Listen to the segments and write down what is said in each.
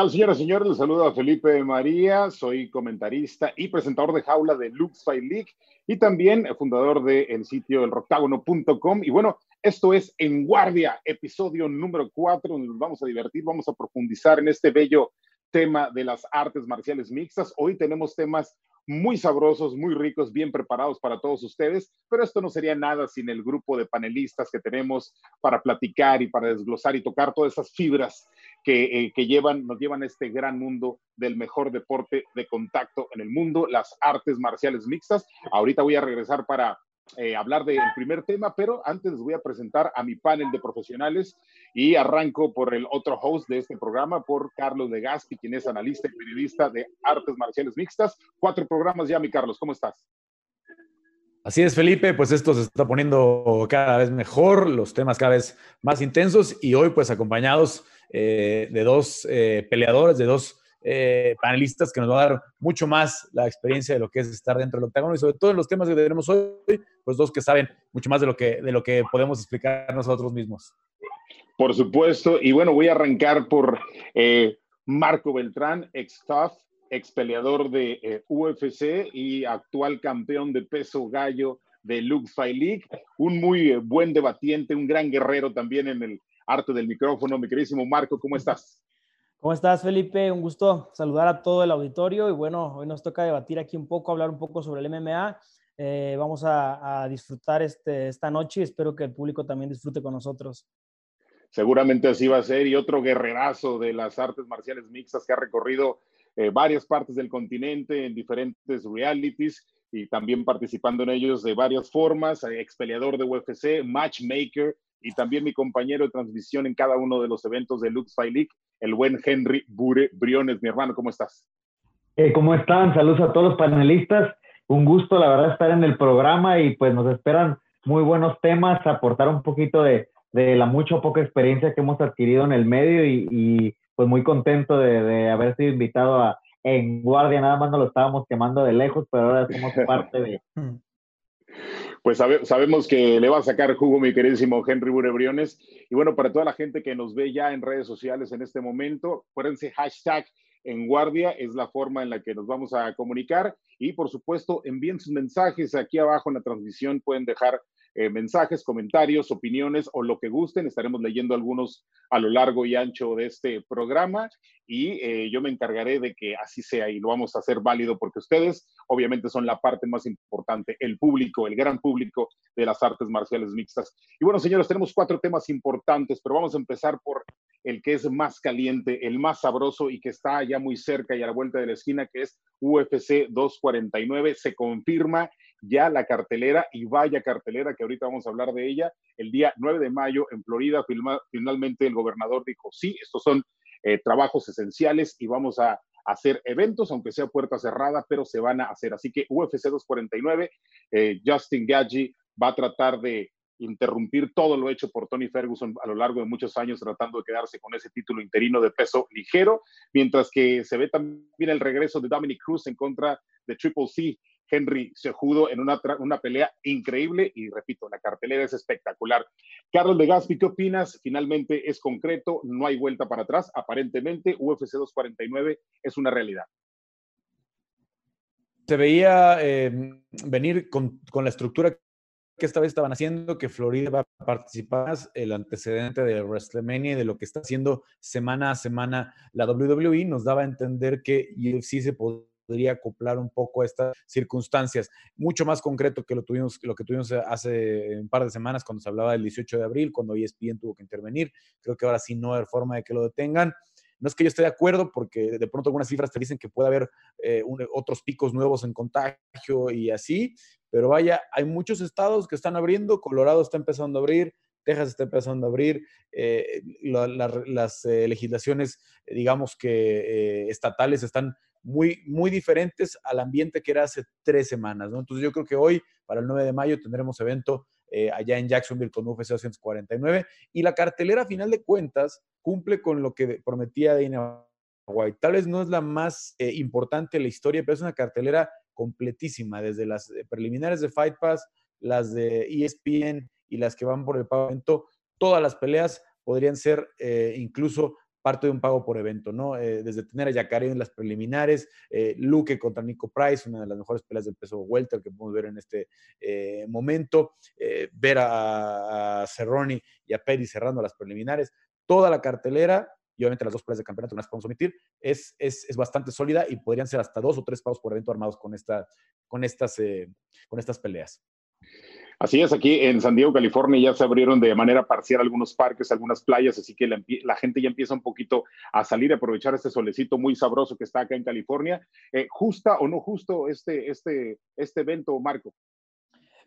¿Qué tal, señoras y señores? Les saludo a Felipe María, soy comentarista y presentador de jaula de Lux Fight League y también fundador del sitio elroctágono.com. Y bueno, esto es En Guardia, episodio número 4, donde nos vamos a divertir, vamos a profundizar en este bello tema de las artes marciales mixtas. Hoy tenemos temas muy sabrosos, muy ricos, bien preparados para todos ustedes, pero esto no sería nada sin el grupo de panelistas que tenemos para platicar y para desglosar y tocar todas esas fibras que, eh, que llevan, nos llevan a este gran mundo del mejor deporte de contacto en el mundo, las artes marciales mixtas. Ahorita voy a regresar para eh, hablar del primer tema, pero antes les voy a presentar a mi panel de profesionales y arranco por el otro host de este programa, por Carlos de Gaspi, quien es analista y periodista de artes marciales mixtas. Cuatro programas ya, mi Carlos, ¿cómo estás? Así es, Felipe, pues esto se está poniendo cada vez mejor, los temas cada vez más intensos y hoy pues acompañados eh, de dos eh, peleadores, de dos eh, panelistas que nos va a dar mucho más la experiencia de lo que es estar dentro del octágono y sobre todo en los temas que tenemos hoy, pues dos que saben mucho más de lo que, de lo que podemos explicar nosotros mismos. Por supuesto, y bueno, voy a arrancar por eh, Marco Beltrán, ex TUF, ex peleador de eh, UFC y actual campeón de peso gallo de Lux Fight League, un muy buen debatiente, un gran guerrero también en el arte del micrófono. Mi queridísimo Marco, ¿cómo estás? ¿Cómo estás, Felipe? Un gusto saludar a todo el auditorio y bueno, hoy nos toca debatir aquí un poco, hablar un poco sobre el MMA. Eh, vamos a, disfrutar este, esta noche y espero que el público también disfrute con nosotros. Seguramente así va a ser y otro guerrerazo de las artes marciales mixtas que ha recorrido eh, varias partes del continente en diferentes realities y también participando en ellos de varias formas, eh, ex peleador de UFC, matchmaker y también mi compañero de transmisión en cada uno de los eventos de Lux League, el buen Henry Bure Briones. Mi hermano, ¿cómo estás? Eh, ¿Cómo están? Saludos a todos los panelistas. Un gusto, la verdad, estar en el programa y pues nos esperan muy buenos temas, aportar un poquito de, la mucha o poca experiencia que hemos adquirido en el medio y, pues muy contento de, de, haber sido invitado a En Guardia. Nada más nos lo estábamos quemando de lejos, pero ahora somos parte de, pues sabemos que le va a sacar jugo mi queridísimo Henry Burebriones. Y bueno, para toda la gente que nos ve ya en redes sociales en este momento, acuérdense, hashtag en guardia es la forma en la que nos vamos a comunicar. Y por supuesto, envíen sus mensajes aquí abajo en la transmisión, pueden dejar eh, mensajes, comentarios, opiniones o lo que gusten. Estaremos leyendo algunos a lo largo y ancho de este programa y eh, yo me encargaré de que así sea y lo vamos a hacer válido porque ustedes obviamente son la parte más importante, el público, el gran público de las artes marciales mixtas. Y bueno, señores, tenemos cuatro temas importantes, pero vamos a empezar por el que es más caliente, el más sabroso y que está ya muy cerca y a la vuelta de la esquina, que es UFC 249. Se confirma ya la cartelera y vaya cartelera que ahorita vamos a hablar de ella. El día 9 de mayo en Florida, finalmente el gobernador dijo, sí, estos son eh, trabajos esenciales y vamos a hacer eventos, aunque sea puerta cerrada, pero se van a hacer. Así que UFC 249, eh, Justin Gaggi va a tratar de interrumpir todo lo hecho por Tony Ferguson a lo largo de muchos años tratando de quedarse con ese título interino de peso ligero, mientras que se ve también el regreso de Dominic Cruz en contra de Triple C Henry Sejudo en una, una pelea increíble y repito, la cartelera es espectacular. Carlos de Gaspi, ¿qué opinas? Finalmente es concreto, no hay vuelta para atrás. Aparentemente, UFC 249 es una realidad. Se veía eh, venir con, con, la estructura que esta vez estaban haciendo, que Florida va a participar, el antecedente de WrestleMania y de lo que está haciendo semana a semana la WWE, nos daba a entender que UFC se podía podría acoplar un poco a estas circunstancias. Mucho más concreto que lo, tuvimos, lo que tuvimos hace un par de semanas cuando se hablaba del 18 de abril, cuando ESPN tuvo que intervenir. Creo que ahora sí no hay forma de que lo detengan. No es que yo esté de acuerdo, porque de pronto algunas cifras te dicen que puede haber eh, otros picos nuevos en contagio y así, pero vaya, hay muchos estados que están abriendo, Colorado está empezando a abrir, Texas está empezando a abrir, eh, las eh, legislaciones, digamos que estatales están muy, muy diferentes al ambiente que era hace tres semanas. Entonces yo creo que hoy, para el 9 de mayo, tendremos evento eh, allá en Jacksonville con UFC 249 y la cartelera, a final de cuentas, cumple con lo que prometía Dana White. Tal vez no es la más eh, importante de la historia, pero es una cartelera completísima, desde las eh, preliminares de Fight Pass, las de ESPN y las que van por el pavimento, todas las peleas podrían ser incluso parte de un pago por evento, ¿no? Eh, desde tener a Yacari en las preliminares, eh, Luque contra Nico Price, una de las mejores peleas del peso welter que podemos ver en este eh, momento, ver a, Cerroni y a Peri cerrando las preliminares, toda la cartelera y obviamente las dos peleas de campeonato que las podemos omitir, es, es, es, bastante sólida y podrían ser hasta dos o tres pagos por evento armados con, esta, con, estas, con estas peleas. Así es, aquí en San Diego, California, ya se abrieron de manera parcial algunos parques, algunas playas, así que la, gente ya empieza un poquito a salir, a aprovechar este solecito muy sabroso que está acá en California. Eh, ¿Justa o no justo este, este, este evento, Marco?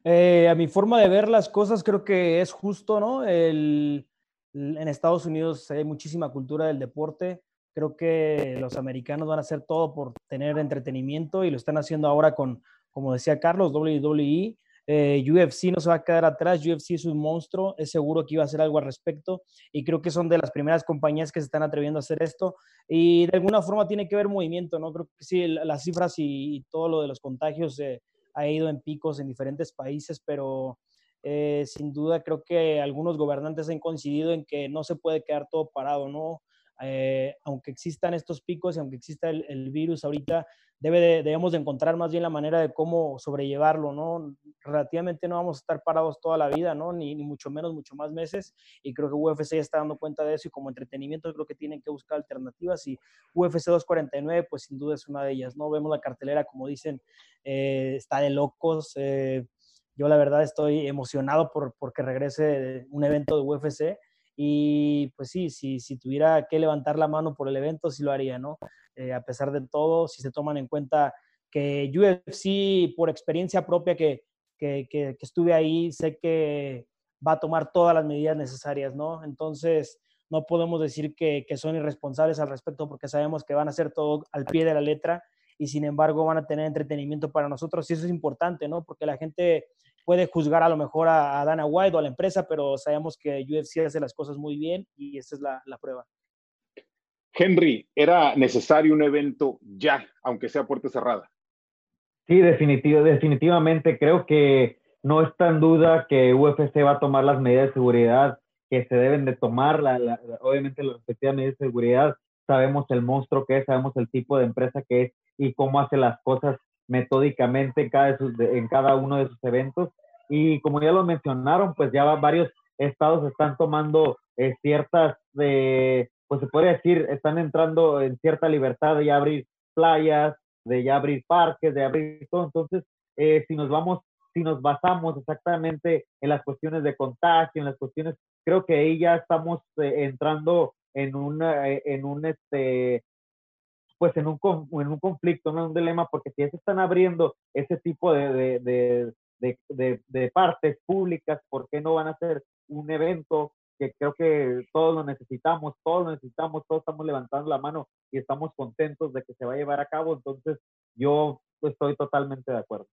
Eh, a mi forma de ver las cosas, creo que es justo, ¿no? en Estados Unidos hay muchísima cultura del deporte. Creo que los americanos van a hacer todo por tener entretenimiento y lo están haciendo ahora con, como decía Carlos, WWE eh, UFC no se va a quedar atrás, UFC es un monstruo, es seguro que iba a hacer algo al respecto y creo que son de las primeras compañías que se están atreviendo a hacer esto y de alguna forma tiene que haber movimiento, ¿no? Creo que sí, las cifras y, todo lo de los contagios eh, ha ido en picos en diferentes países, pero eh, sin duda creo que algunos gobernantes han coincidido en que no se puede quedar todo parado, ¿no? Aunque existan estos picos y aunque exista el, virus ahorita, debemos de encontrar más bien la manera de cómo sobrellevarlo, ¿no? Relativamente no vamos a estar parados toda la vida, ¿no? Ni, ni, mucho menos, mucho más meses. Y creo que UFC ya está dando cuenta de eso y como entretenimiento creo que tienen que buscar alternativas y UFC 249 pues sin duda es una de ellas, ¿no? Vemos la cartelera, como dicen, eh, está de locos. Eh, yo la verdad estoy emocionado por, porque regrese un evento de UFC. Y pues sí, si, si tuviera que levantar la mano por el evento, sí lo haría, ¿no? Eh, a pesar de todo, si se toman en cuenta que UFC, por experiencia propia que, que, que, estuve ahí, sé que va a tomar todas las medidas necesarias, ¿no? Entonces, no podemos decir que, que, son irresponsables al respecto porque sabemos que van a hacer todo al pie de la letra y sin embargo van a tener entretenimiento para nosotros y eso es importante, ¿no? Porque la gente puede juzgar a lo mejor a, Dana White o a la empresa, pero sabemos que UFC hace las cosas muy bien y esa es la, la prueba. Henry, ¿era necesario un evento ya, aunque sea puerta cerrada? Sí, definitivo, definitivamente. Creo que no está en duda que UFC va a tomar las medidas de seguridad que se deben de tomar, la, obviamente las respectivas medidas de seguridad. Sabemos el monstruo que es, sabemos el tipo de empresa que es y cómo hace las cosas metódicamente en cada, en cada uno de sus eventos. Y como ya lo mencionaron, pues ya varios estados están tomando eh, ciertas de pues se puede decir, están entrando en cierta libertad de ya abrir playas, de ya abrir parques, de abrir todo. Entonces, eh, si nos vamos, si nos basamos exactamente en las cuestiones de contagio, en las cuestiones, creo que ahí ya estamos eh, entrando en una, eh, en un, este, pues en un, en un conflicto, ¿no? un dilema, porque si ya se están abriendo ese tipo de, de, de, de, partes públicas, ¿por qué no van a hacer un evento que creo que todos lo necesitamos, todos lo necesitamos, todos estamos levantando la mano y estamos contentos de que se va a llevar a cabo. Entonces, yo estoy totalmente de acuerdo.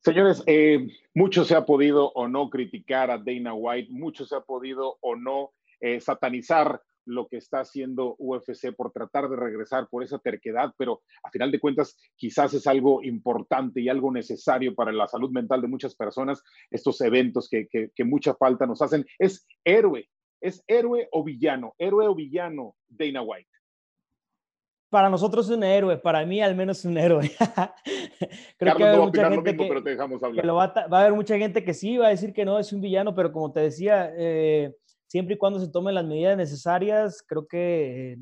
Señores, eh, mucho se ha podido o no criticar a Dana White, mucho se ha podido o no eh, satanizar lo que está haciendo UFC por tratar de regresar por esa terquedad, pero a final de cuentas quizás es algo importante y algo necesario para la salud mental de muchas personas, estos eventos que, que, mucha falta nos hacen. Es héroe, es héroe o villano, héroe o villano Dana White. Para nosotros es un héroe, para mí al menos es un héroe. Creo que va a opinar lo mismo, pero te dejamos hablar. va, a, haber mucha gente que sí va a decir que no es un villano, pero como te decía, eh, siempre y cuando se tomen las medidas necesarias, creo que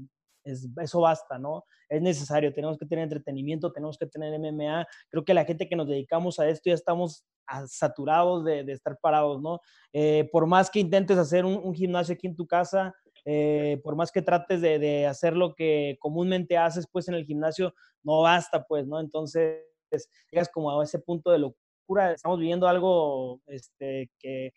eso basta, ¿no? Es necesario, tenemos que tener entretenimiento, tenemos que tener MMA. Creo que la gente que nos dedicamos a esto ya estamos saturados de, estar parados, ¿no? Eh, por más que intentes hacer un, gimnasio aquí en tu casa, eh, por más que trates de, hacer lo que comúnmente haces, pues en el gimnasio, no basta, pues, ¿no? Entonces, llegas como a ese punto de locura. Estamos viviendo algo este, que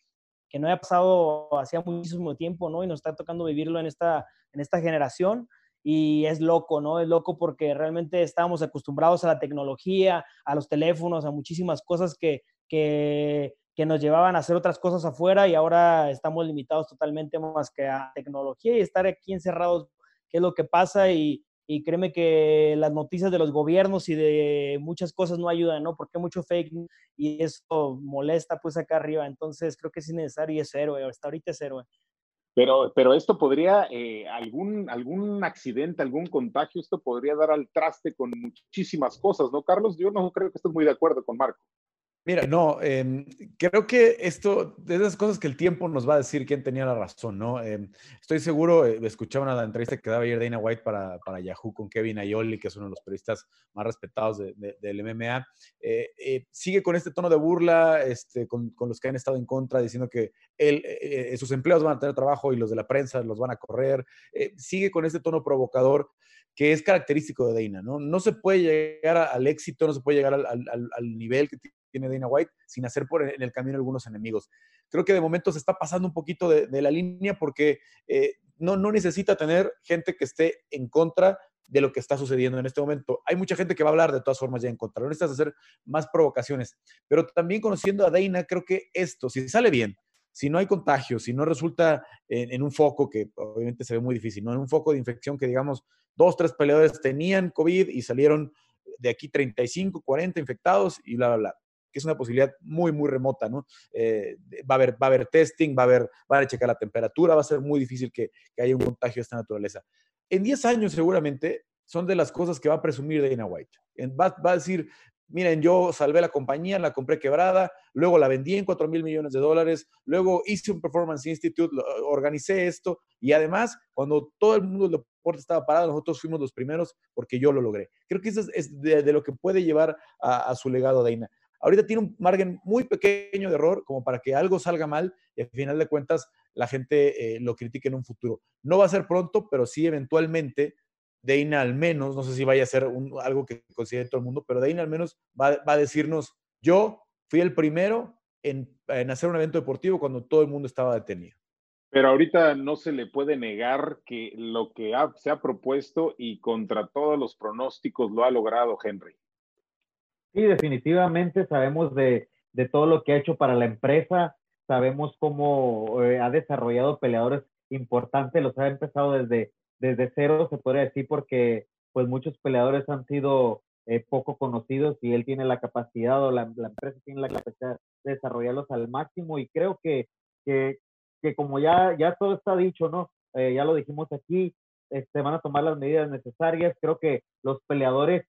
que no había pasado hacía muchísimo tiempo, ¿no? Y nos está tocando vivirlo en esta, en esta generación y es loco, ¿no? Es loco porque realmente estábamos acostumbrados a la tecnología, a los teléfonos, a muchísimas cosas que, que, que nos llevaban a hacer otras cosas afuera y ahora estamos limitados totalmente más que a tecnología y estar aquí encerrados, qué es lo que pasa y, y créeme que las noticias de los gobiernos y de muchas cosas no ayudan, ¿no? Porque hay mucho fake y eso molesta pues acá arriba. Entonces creo que es innecesario y es héroe, hasta ahorita es héroe. Pero, pero esto podría, eh, algún, algún accidente, algún contagio, esto podría dar al traste con muchísimas cosas, ¿no, Carlos? Yo no creo que estés muy de acuerdo con Marco. Mira, no, em, creo que esto, de esas cosas que el tiempo nos va a decir quién tenía la razón, ¿no? Em, estoy seguro, eh, escuchaba una entrevista que daba ayer Dana White para, para, Yahoo con Kevin Ayoli, que es uno de los periodistas más respetados del MMA. Eh, eh, sigue con este tono de burla este, con, con, los que han estado en contra, diciendo que él, sus empleados van a tener trabajo y los de la prensa los van a correr. sigue con este tono provocador que es característico de Dana, ¿no? No se puede llegar al éxito, no se puede llegar al, al, al nivel que tiene Dana White sin hacer por en el camino algunos enemigos. Creo que de momento se está pasando un poquito de, la línea porque eh, no, no necesita tener gente que esté en contra de lo que está sucediendo en este momento. Hay mucha gente que va a hablar de todas formas ya en contra. No necesitas hacer más provocaciones. Pero también conociendo a Dana, creo que esto, si sale bien, si no hay contagio, si no resulta en, en, un foco, que obviamente se ve muy difícil, ¿no? En un foco de infección que digamos dos, tres peleadores tenían COVID y salieron de aquí 35, 40 infectados y bla, bla, bla que es una posibilidad muy, muy remota, ¿no? Eh, va, a haber, va a haber testing, va a haber, va a checar la temperatura, va a ser muy difícil que, haya un contagio de esta naturaleza. En 10 años seguramente son de las cosas que va a presumir Dana White. Va, va a decir, miren, yo salvé la compañía, la compré quebrada, luego la vendí en 4 mil millones de dólares, luego hice un Performance Institute, organicé esto y además, cuando todo el mundo del deporte estaba parado, nosotros fuimos los primeros porque yo lo logré. Creo que eso es, de, lo que puede llevar a, a su legado Dana. Ahorita tiene un margen muy pequeño de error como para que algo salga mal y al final de cuentas la gente eh, lo critique en un futuro. No va a ser pronto, pero sí eventualmente Deina al menos, no sé si vaya a ser algo que considere todo el mundo, pero Deina al menos va, a decirnos, yo fui el primero en, hacer un evento deportivo cuando todo el mundo estaba detenido. Pero ahorita no se le puede negar que lo que se ha propuesto y contra todos los pronósticos lo ha logrado Henry. Sí, definitivamente sabemos de, todo lo que ha hecho para la empresa, sabemos cómo eh, ha desarrollado peleadores importantes, los ha empezado desde, desde cero, se podría decir, porque pues muchos peleadores han sido eh, poco conocidos y él tiene la capacidad o la, empresa tiene la capacidad de desarrollarlos al máximo y creo que, que, como ya, ya todo está dicho, ¿no? Eh, ya lo dijimos aquí, se este, van a tomar las medidas necesarias, creo que los peleadores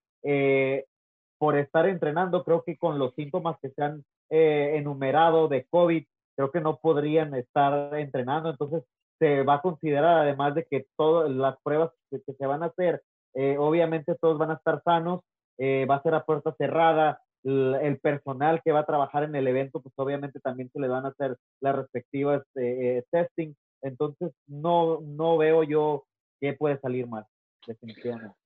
por estar entrenando, creo que con los síntomas que se han eh, enumerado de COVID, creo que no podrían estar entrenando. Entonces, se va a considerar, además de que todas las pruebas que, se van a hacer, eh, obviamente todos van a estar sanos, eh, va a ser a puerta cerrada, el, personal que va a trabajar en el evento, pues obviamente también se le van a hacer las respectivas testing. Entonces, no, no veo yo qué puede salir mal, definitivamente.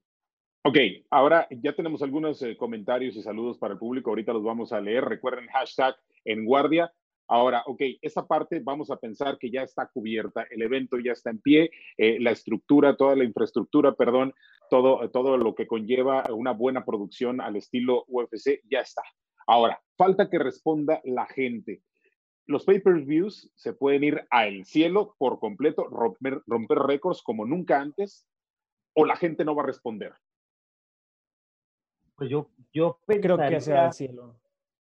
Ok, ahora ya tenemos algunos eh, comentarios y saludos para el público. Ahorita los vamos a leer. Recuerden hashtag en guardia. Ahora, ok, esa parte vamos a pensar que ya está cubierta, el evento ya está en pie, eh, la estructura, toda la infraestructura, perdón, todo, todo lo que conlleva una buena producción al estilo UFC ya está. Ahora, falta que responda la gente. Los pay-per-views se pueden ir al cielo por completo, romper, romper récords como nunca antes, o la gente no va a responder. Pues yo, yo creo que cielo.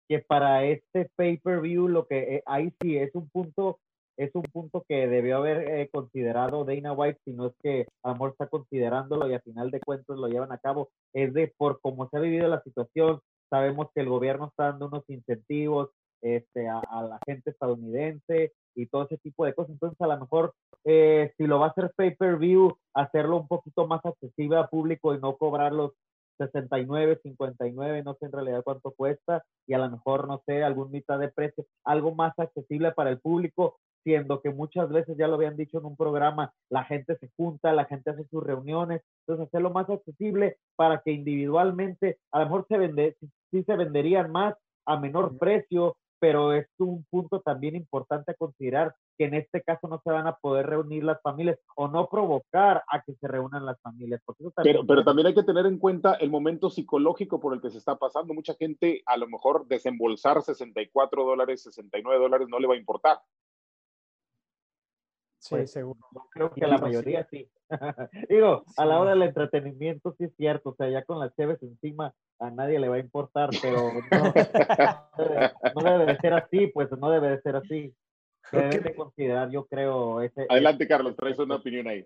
Que para este pay-per-view lo que eh, ahí sí es un punto es un punto que debió haber eh, considerado Dana White, si no es que Amor está considerándolo y a final de cuentas lo llevan a cabo, es de por cómo se ha vivido la situación, sabemos que el gobierno está dando unos incentivos este, a, la gente estadounidense y todo ese tipo de cosas, entonces a lo mejor eh, si lo va a hacer pay-per-view, hacerlo un poquito más accesible al público y no cobrar los 69, 59, no sé en realidad cuánto cuesta y a lo mejor, no sé, algún mitad de precio, algo más accesible para el público, siendo que muchas veces, ya lo habían dicho en un programa, la gente se junta, la gente hace sus reuniones, entonces hacerlo más accesible para que individualmente, a lo mejor se vende, sí se venderían más a menor precio, pero es un punto también importante a considerar que en este caso no se van a poder reunir las familias o no provocar a que se reúnan las familias. pero, pero también hay que tener en cuenta el momento psicológico por el que se está pasando. Mucha gente a lo mejor desembolsar 64 dólares, 69 dólares no le va a importar. Sí, pues, seguro. Creo que a la mayoría sí. Digo, a la hora del entretenimiento sí es cierto, o sea, ya con las cheves encima a nadie le va a importar, pero no, debe, de ser así, pues no debe de ser así. Debe considerar, yo creo. Adelante, Carlos, traes una opinión ahí.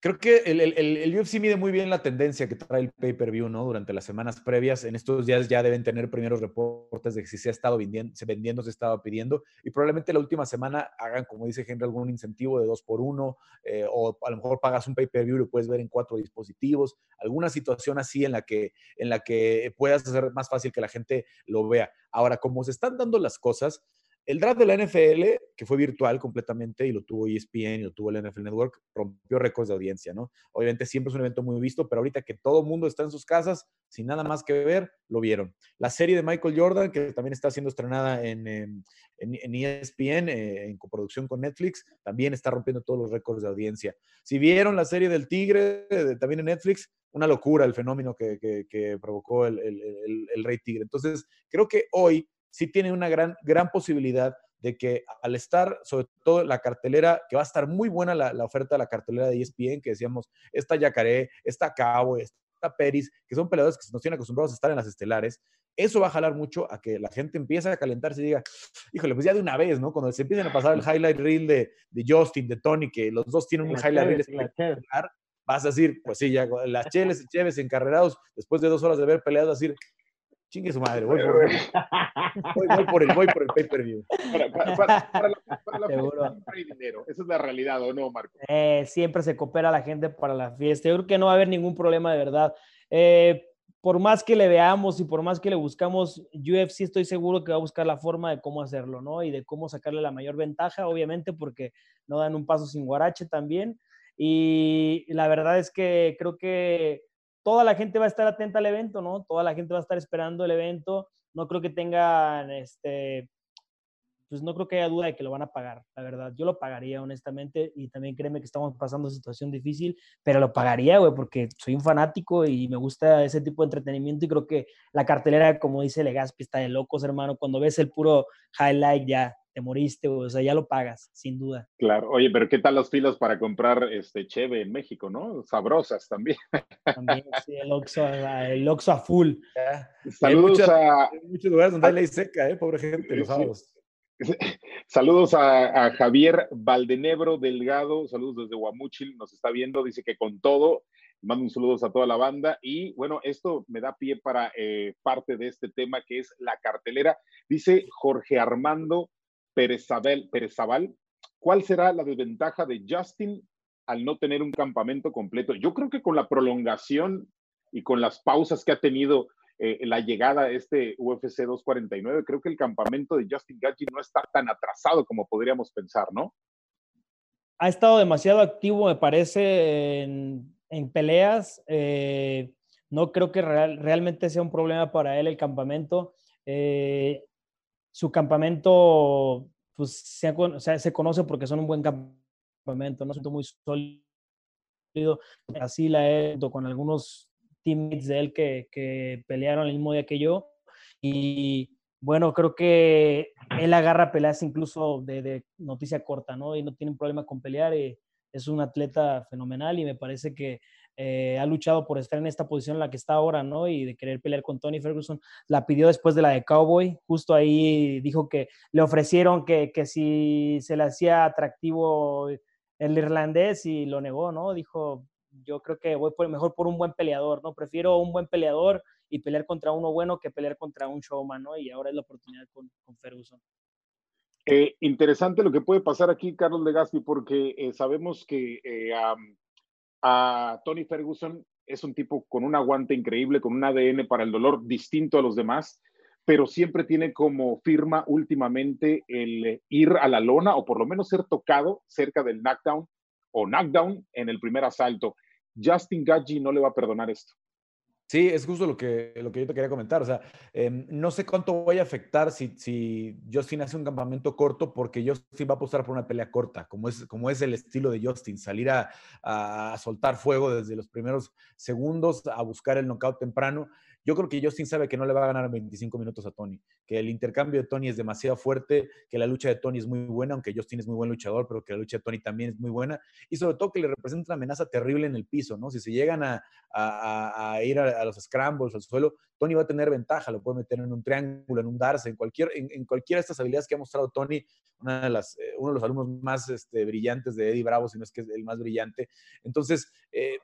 Creo que el, el, el, UFC mide muy bien la tendencia que trae el pay-per-view, ¿no? Durante las semanas previas. En estos días ya deben tener primeros reportes de si se ha estado vendiendo, se vendiendo, se estaba pidiendo. Y probablemente la última semana hagan, como dice Henry, algún incentivo de dos por uno. Eh, o a lo mejor pagas un pay-per-view y lo puedes ver en cuatro dispositivos. Alguna situación así en la, que, en la que puedas hacer más fácil que la gente lo vea. Ahora, como se están dando las cosas, el draft de la NFL, que fue virtual completamente y lo tuvo ESPN y lo tuvo el NFL Network, rompió récords de audiencia, ¿no? Obviamente siempre es un evento muy visto, pero ahorita que todo el mundo está en sus casas, sin nada más que ver, lo vieron. La serie de Michael Jordan, que también está siendo estrenada en, en, ESPN, eh, en coproducción con Netflix, también está rompiendo todos los récords de audiencia. Si vieron la serie del Tigre, también en Netflix, una locura el fenómeno que, que, provocó el, el, el Rey Tigre. Entonces, creo que hoy sí tiene una gran, gran posibilidad de que al estar, sobre todo la cartelera, que va a estar muy buena la, oferta de la cartelera de ESPN, que decíamos, esta Yacaré, esta Cabo, esta Peris, que son peleadores que nos tienen acostumbrados a estar en las estelares, eso va a jalar mucho a que la gente empiece a calentarse y diga, híjole, pues ya de una vez, ¿no? Cuando se empiecen a pasar el highlight reel de, de Justin, de Tony, que los dos tienen un highlight reel espectacular, vas a decir, pues sí, ya las cheles cheves encarrerados, después de dos horas de haber peleado, a decir, Chingue su madre, voy por, voy, por el, voy por el pay-per-view. Para, para, la, fiesta hay dinero. Esa es la realidad, ¿o no, Marco? Eh, siempre se coopera la gente para la fiesta. Yo creo que no va a haber ningún problema de verdad. Eh, por más que le veamos y por más que le buscamos, UFC estoy seguro que va a buscar la forma de cómo hacerlo, ¿no? Y de cómo sacarle la mayor ventaja, obviamente, porque no dan un paso sin guarache también. Y la verdad es que creo que toda la gente va a estar atenta al evento, ¿no? Toda la gente va a estar esperando el evento. No creo que tengan, este, pues no creo que haya duda de que lo van a pagar, la verdad. Yo lo pagaría, honestamente, y también créeme que estamos pasando situación difícil, pero lo pagaría, güey, porque soy un fanático y me gusta ese tipo de entretenimiento y creo que la cartelera, como dice Legaspi, está de locos, hermano. Cuando ves el puro highlight ya te moriste, o sea, ya lo pagas, sin duda. Claro, oye, pero ¿qué tal las filas para comprar este cheve en México, no? Sabrosas también. También, sí, el Oxxo, el Oxxo a full. Saludos a... muchos lugares donde hay ley seca, ¿eh? Pobre gente, los sábados. Saludos a, Javier Valdenebro Delgado, saludos desde Guamuchil, nos está viendo, dice que con todo, mando un saludo a toda la banda y bueno, esto me da pie para eh, parte de este tema que es la cartelera. Dice Jorge Armando Pérez Zabal, ¿cuál será la desventaja de Justin al no tener un campamento completo? Yo creo que con la prolongación y con las pausas que ha tenido eh, la llegada a este UFC 249, creo que el campamento de Justin Gaethje no está tan atrasado como podríamos pensar, ¿no? Ha estado demasiado activo, me parece, en, peleas. Eh, no creo que realmente sea un problema para él el campamento. Eh, su campamento, pues se, se conoce porque son un buen campamento, ¿no? Siento muy sólido. Así la he con algunos teammates de él que, que pelearon el mismo día que yo. Y bueno, creo que él agarra peleas incluso de, de, noticia corta, ¿no? Y no tiene problema con pelear. Y es un atleta fenomenal y me parece que eh, ha luchado por estar en esta posición en la que está ahora, ¿no? Y de querer pelear con Tony Ferguson. La pidió después de la de Cowboy. Justo ahí dijo que le ofrecieron que, que si se le hacía atractivo el irlandés y lo negó, ¿no? Dijo, yo creo que voy por, mejor por un buen peleador, ¿no? Prefiero un buen peleador y pelear contra uno bueno que pelear contra un showman, ¿no? Y ahora es la oportunidad con, Ferguson. Eh, interesante lo que puede pasar aquí, Carlos Legaspi, porque eh, sabemos que a Tony Ferguson es un tipo con un aguante increíble, con un ADN para el dolor distinto a los demás, pero siempre tiene como firma últimamente el ir a la lona o por lo menos ser tocado cerca del knockdown o knockdown en el primer asalto. Justin Gaggi no le va a perdonar esto. Sí, es justo lo que, lo que yo te quería comentar. O sea, em, no sé cuánto vaya a afectar si, si Justin hace un campamento corto, porque Justin va a apostar por una pelea corta, como es, como es el estilo de Justin, salir a, a soltar fuego desde los primeros segundos, a buscar el knockout temprano. Yo creo que Justin sabe que no le va a ganar 25 minutos a Tony, que el intercambio de Tony es demasiado fuerte, que la lucha de Tony es muy buena, aunque Justin es muy buen luchador, pero que la lucha de Tony también es muy buena, y sobre todo que le representa una amenaza terrible en el piso, ¿no? Si se llegan a, ir a, los scrambles, al suelo, Tony va a tener ventaja, lo puede meter en un triángulo, en un darse, en, cualquier, en, cualquiera de estas habilidades que ha mostrado Tony, una de las, eh, uno de los alumnos más este, brillantes de Eddie Bravo, si no es que es el más brillante. Entonces, eh,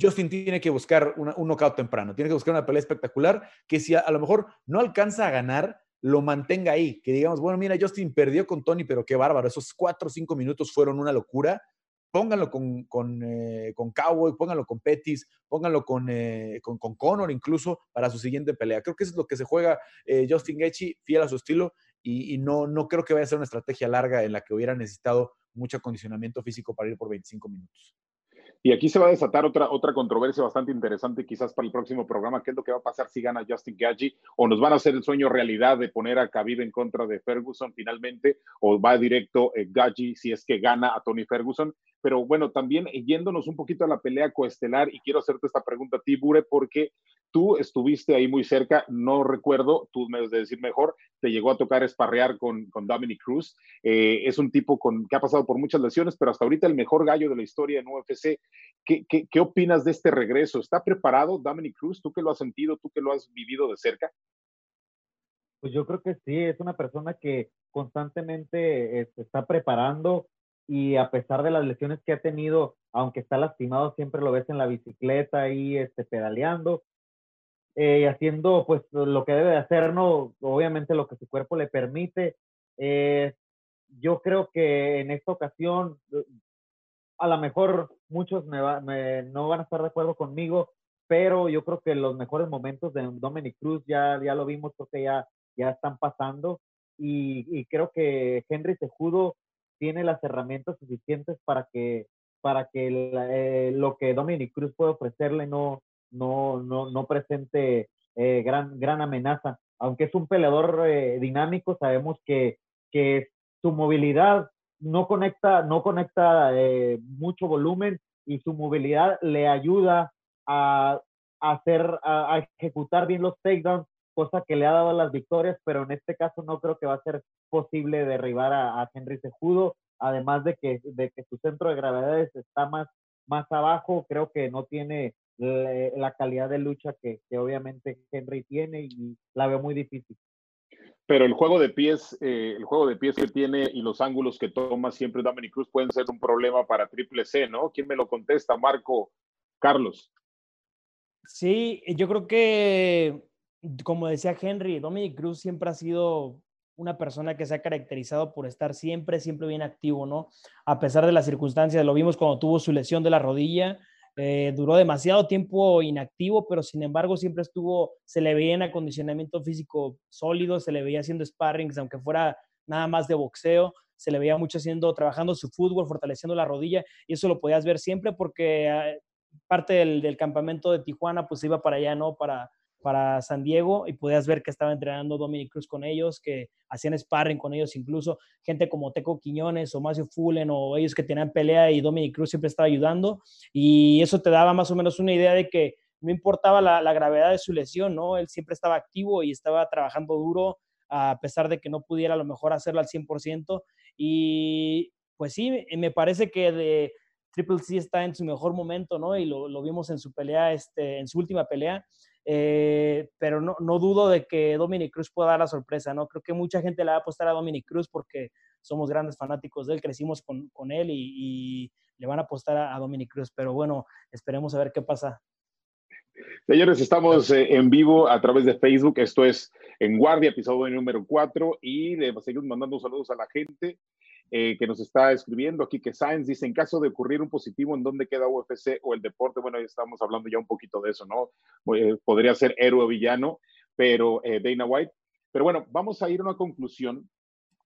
Justin tiene que buscar un knockout temprano, tiene que buscar una pelea espectacular que si a, lo mejor no alcanza a ganar, lo mantenga ahí, que digamos, bueno, mira, Justin perdió con Tony, pero qué bárbaro, esos cuatro o cinco minutos fueron una locura. Pónganlo con, con, eh, con Cowboy, pónganlo con Pettis, pónganlo con, eh, con, con, Conor incluso para su siguiente pelea. Creo que eso es lo que se juega eh, Justin Gaethje, fiel a su estilo, y, y, no, no creo que vaya a ser una estrategia larga en la que hubiera necesitado mucho acondicionamiento físico para ir por 25 minutos. Y aquí se va a desatar otra, otra controversia bastante interesante quizás para el próximo programa, qué es lo que va a pasar si gana Justin Gaggi o nos van a hacer el sueño realidad de poner a Khabib en contra de Ferguson finalmente o va directo eh, si es que gana a Tony Ferguson. Pero bueno, también yéndonos un poquito a la pelea coestelar y quiero hacerte esta pregunta a ti, Bure, porque tú estuviste ahí muy cerca, no recuerdo, tú me debes de decir mejor, te llegó a tocar esparrear con, con Dominic Cruz. Eh, es un tipo con, que ha pasado por muchas lesiones, pero hasta ahorita el mejor gallo de la historia en UFC. ¿Qué, qué, qué opinas de este regreso? ¿Está preparado Dominic Cruz? ¿Tú que lo has sentido, tú que lo has vivido de cerca? Pues yo creo que sí, es una persona que constantemente eh, se está preparando y a pesar de las lesiones que ha tenido, aunque está lastimado, siempre lo ves en la bicicleta y este, pedaleando eh, haciendo pues lo que debe de hacer, ¿no? Obviamente lo que su cuerpo le permite. Eh, yo creo que en esta ocasión, eh, a lo mejor muchos me no van a estar de acuerdo conmigo, pero yo creo que los mejores momentos de Dominic Cruz ya, ya lo vimos, creo que ya, ya están pasando y, creo que Henry Sejudo tiene las herramientas suficientes para que, para que lo que Dominic Cruz puede ofrecerle no, no, no, no presente eh, gran, gran amenaza. Aunque es un peleador eh, dinámico, sabemos que, que su movilidad no conecta, no conecta eh, mucho volumen y su movilidad le ayuda a, hacer, a, ejecutar bien los takedowns, cosa que le ha dado las victorias, pero en este caso no creo que va a ser posible derribar a, Henry Sejudo, además de que, de que su centro de gravedades está más, más abajo, creo que no tiene la calidad de lucha que, obviamente Henry tiene y la veo muy difícil. Pero el juego de pies, eh, el juego de pies que tiene y los ángulos que toma siempre Dominic Cruz pueden ser un problema para Triple C, ¿no? ¿Quién me lo contesta? Marco, Carlos. Sí, yo creo que, como decía Henry, Dominic Cruz siempre ha sido una persona que se ha caracterizado por estar siempre, siempre bien activo, ¿no? A pesar de las circunstancias, lo vimos cuando tuvo su lesión de la rodilla, eh, duró demasiado tiempo inactivo, pero sin embargo siempre estuvo, se le veía en acondicionamiento físico sólido, se le veía haciendo sparrings, aunque fuera nada más de boxeo, se le veía mucho haciendo, trabajando su fútbol, fortaleciendo la rodilla, y eso lo podías ver siempre porque ah, parte del, del, campamento de Tijuana pues iba para allá, ¿no? Para, para San Diego y podías ver que estaba entrenando Dominic Cruz con ellos, que hacían sparring con ellos, incluso gente como Teco Quiñones o Macio Fullen o ellos que tenían pelea y Dominic Cruz siempre estaba ayudando y eso te daba más o menos una idea de que no importaba la, gravedad de su lesión, ¿no? Él siempre estaba activo y estaba trabajando duro a pesar de que no pudiera a lo mejor hacerlo al 100% y pues sí, me parece que de Triple C está en su mejor momento, ¿no? Y lo, lo vimos en su pelea, este, en su última pelea eh, pero no, no, dudo de que Dominic Cruz pueda dar la sorpresa, ¿no? Creo que mucha gente le va a apostar a Dominic Cruz porque somos grandes fanáticos de él, crecimos con, con él y, le van a apostar a, Dominic Cruz, pero bueno, esperemos a ver qué pasa. Señores, estamos eh, en vivo a través de Facebook. Esto es En Guardia, episodio número 4. Y le seguimos mandando saludos a la gente. Eh, que nos está escribiendo aquí, que Science dice, en caso de ocurrir un positivo, ¿en dónde queda UFC o el deporte? Bueno, ya estamos hablando ya un poquito de eso, ¿no? Eh, podría ser héroe o villano, pero eh, Dana White. Pero bueno, vamos a ir a una conclusión.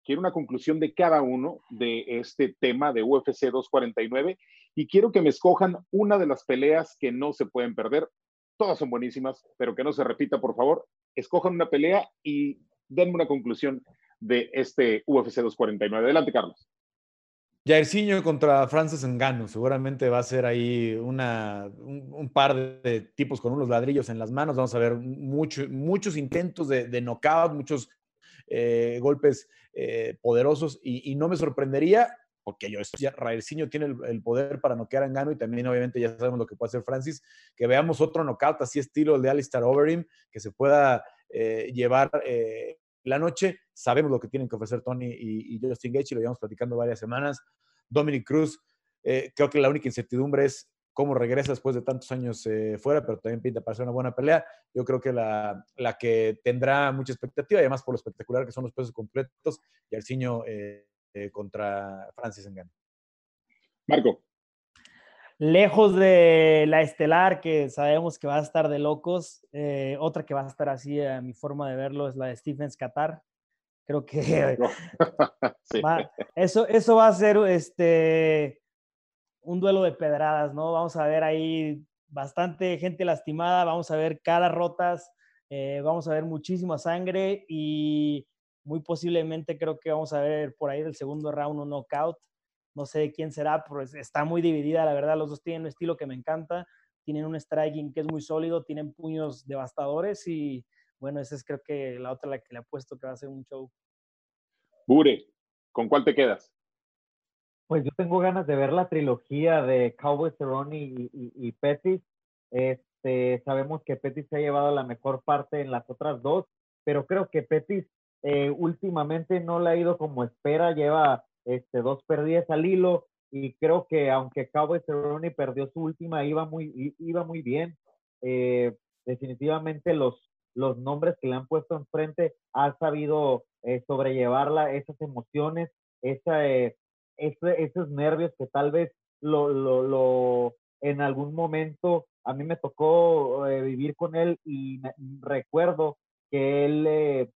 Quiero una conclusión de cada uno de este tema de UFC 249 y quiero que me escojan una de las peleas que no se pueden perder. Todas son buenísimas, pero que no se repita, por favor. Escojan una pelea y denme una conclusión de este UFC 249. Adelante, Carlos. Jairzinho contra Francis Ngannou. Seguramente va a ser ahí una, un, par de tipos con unos ladrillos en las manos. Vamos a ver mucho, muchos intentos de, de knockout, muchos eh, golpes eh, poderosos y, no me sorprendería porque yo, ya, Jairzinho tiene el, poder para noquear a Ngannou y también obviamente ya sabemos lo que puede hacer Francis, que veamos otro knockout así estilo el de Alistair Overeem, que se pueda eh, llevar la noche. Sabemos lo que tienen que ofrecer Tony y, y Justin Gaethje, lo llevamos platicando varias semanas. Dominic Cruz, eh, creo que la única incertidumbre es cómo regresa después de tantos años eh, fuera, pero también pinta para ser una buena pelea. Yo creo que la, la, que tendrá mucha expectativa, además por lo espectacular que son los pesos completos, y Arciño eh, contra Francis Engano. Marco. Lejos de la estelar, que sabemos que va a estar de locos, otra que va a estar así, a mi forma de verlo, es la de Stephens Qatar. Creo que eso, eso va a ser este, un duelo de pedradas, ¿no? Vamos a ver ahí bastante gente lastimada, vamos a ver caras rotas, eh, vamos a ver muchísima sangre y muy posiblemente creo que vamos a ver por ahí del segundo round un knockout. No sé quién será, pero está muy dividida, la verdad. Los dos tienen un estilo que me encanta, tienen un striking que es muy sólido, tienen puños devastadores y bueno, esa es creo que la otra la que le apuesto que va a ser un show. Bure, ¿con cuál te quedas? Pues yo tengo ganas de ver la trilogía de Cowboy Cerrone y, y, Pettis. Este, sabemos que Pettis se ha llevado la mejor parte en las otras dos, pero creo que Pettis eh, últimamente no le ha ido como espera, lleva este, dos perdidas al hilo y creo que aunque Cowboy Cerrone perdió su última, iba muy, iba muy bien. Eh, definitivamente los, los nombres que le han puesto enfrente, ha sabido eh, sobrellevarla, esas emociones, esa, eh, esos nervios que tal vez lo, lo, lo, en algún momento a mí me tocó eh, vivir con él y recuerdo que él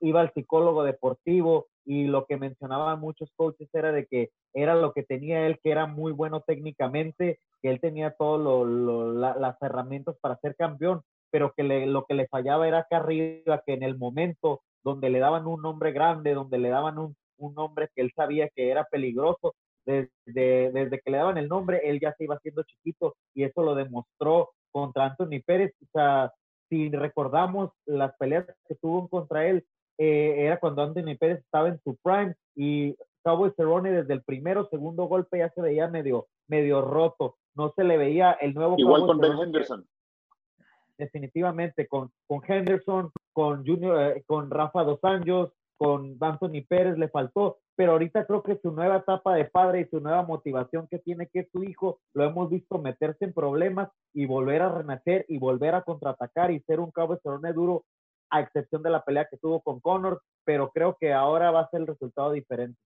iba al psicólogo deportivo y lo que mencionaban muchos coaches era de que era lo que tenía él, que era muy bueno técnicamente, que él tenía todas las herramientas para ser campeón, pero que lo que le fallaba era acá arriba, que en el momento donde le daban un nombre grande, donde le daban un, un nombre que él sabía que era peligroso, desde, desde que le daban el nombre, él ya se iba haciendo chiquito y eso lo demostró contra Anthony Pérez. O sea, si recordamos las peleas que tuvo contra él, eh, era cuando Anthony Pérez estaba en su prime y Cowboy Cerrone desde el primero segundo golpe ya se veía medio, medio roto. No se le veía el nuevo. Igual con Ben Henderson definitivamente con, con Henderson, con Junior, eh, con Rafa Dos Anjos, con Anthony Pérez le faltó, pero ahorita creo que su nueva etapa de padre y su nueva motivación que tiene que su hijo, lo hemos visto meterse en problemas y volver a renacer y volver a contraatacar y ser un cabo de duro, a excepción de la pelea que tuvo con Connor, pero creo que ahora va a ser el resultado diferente.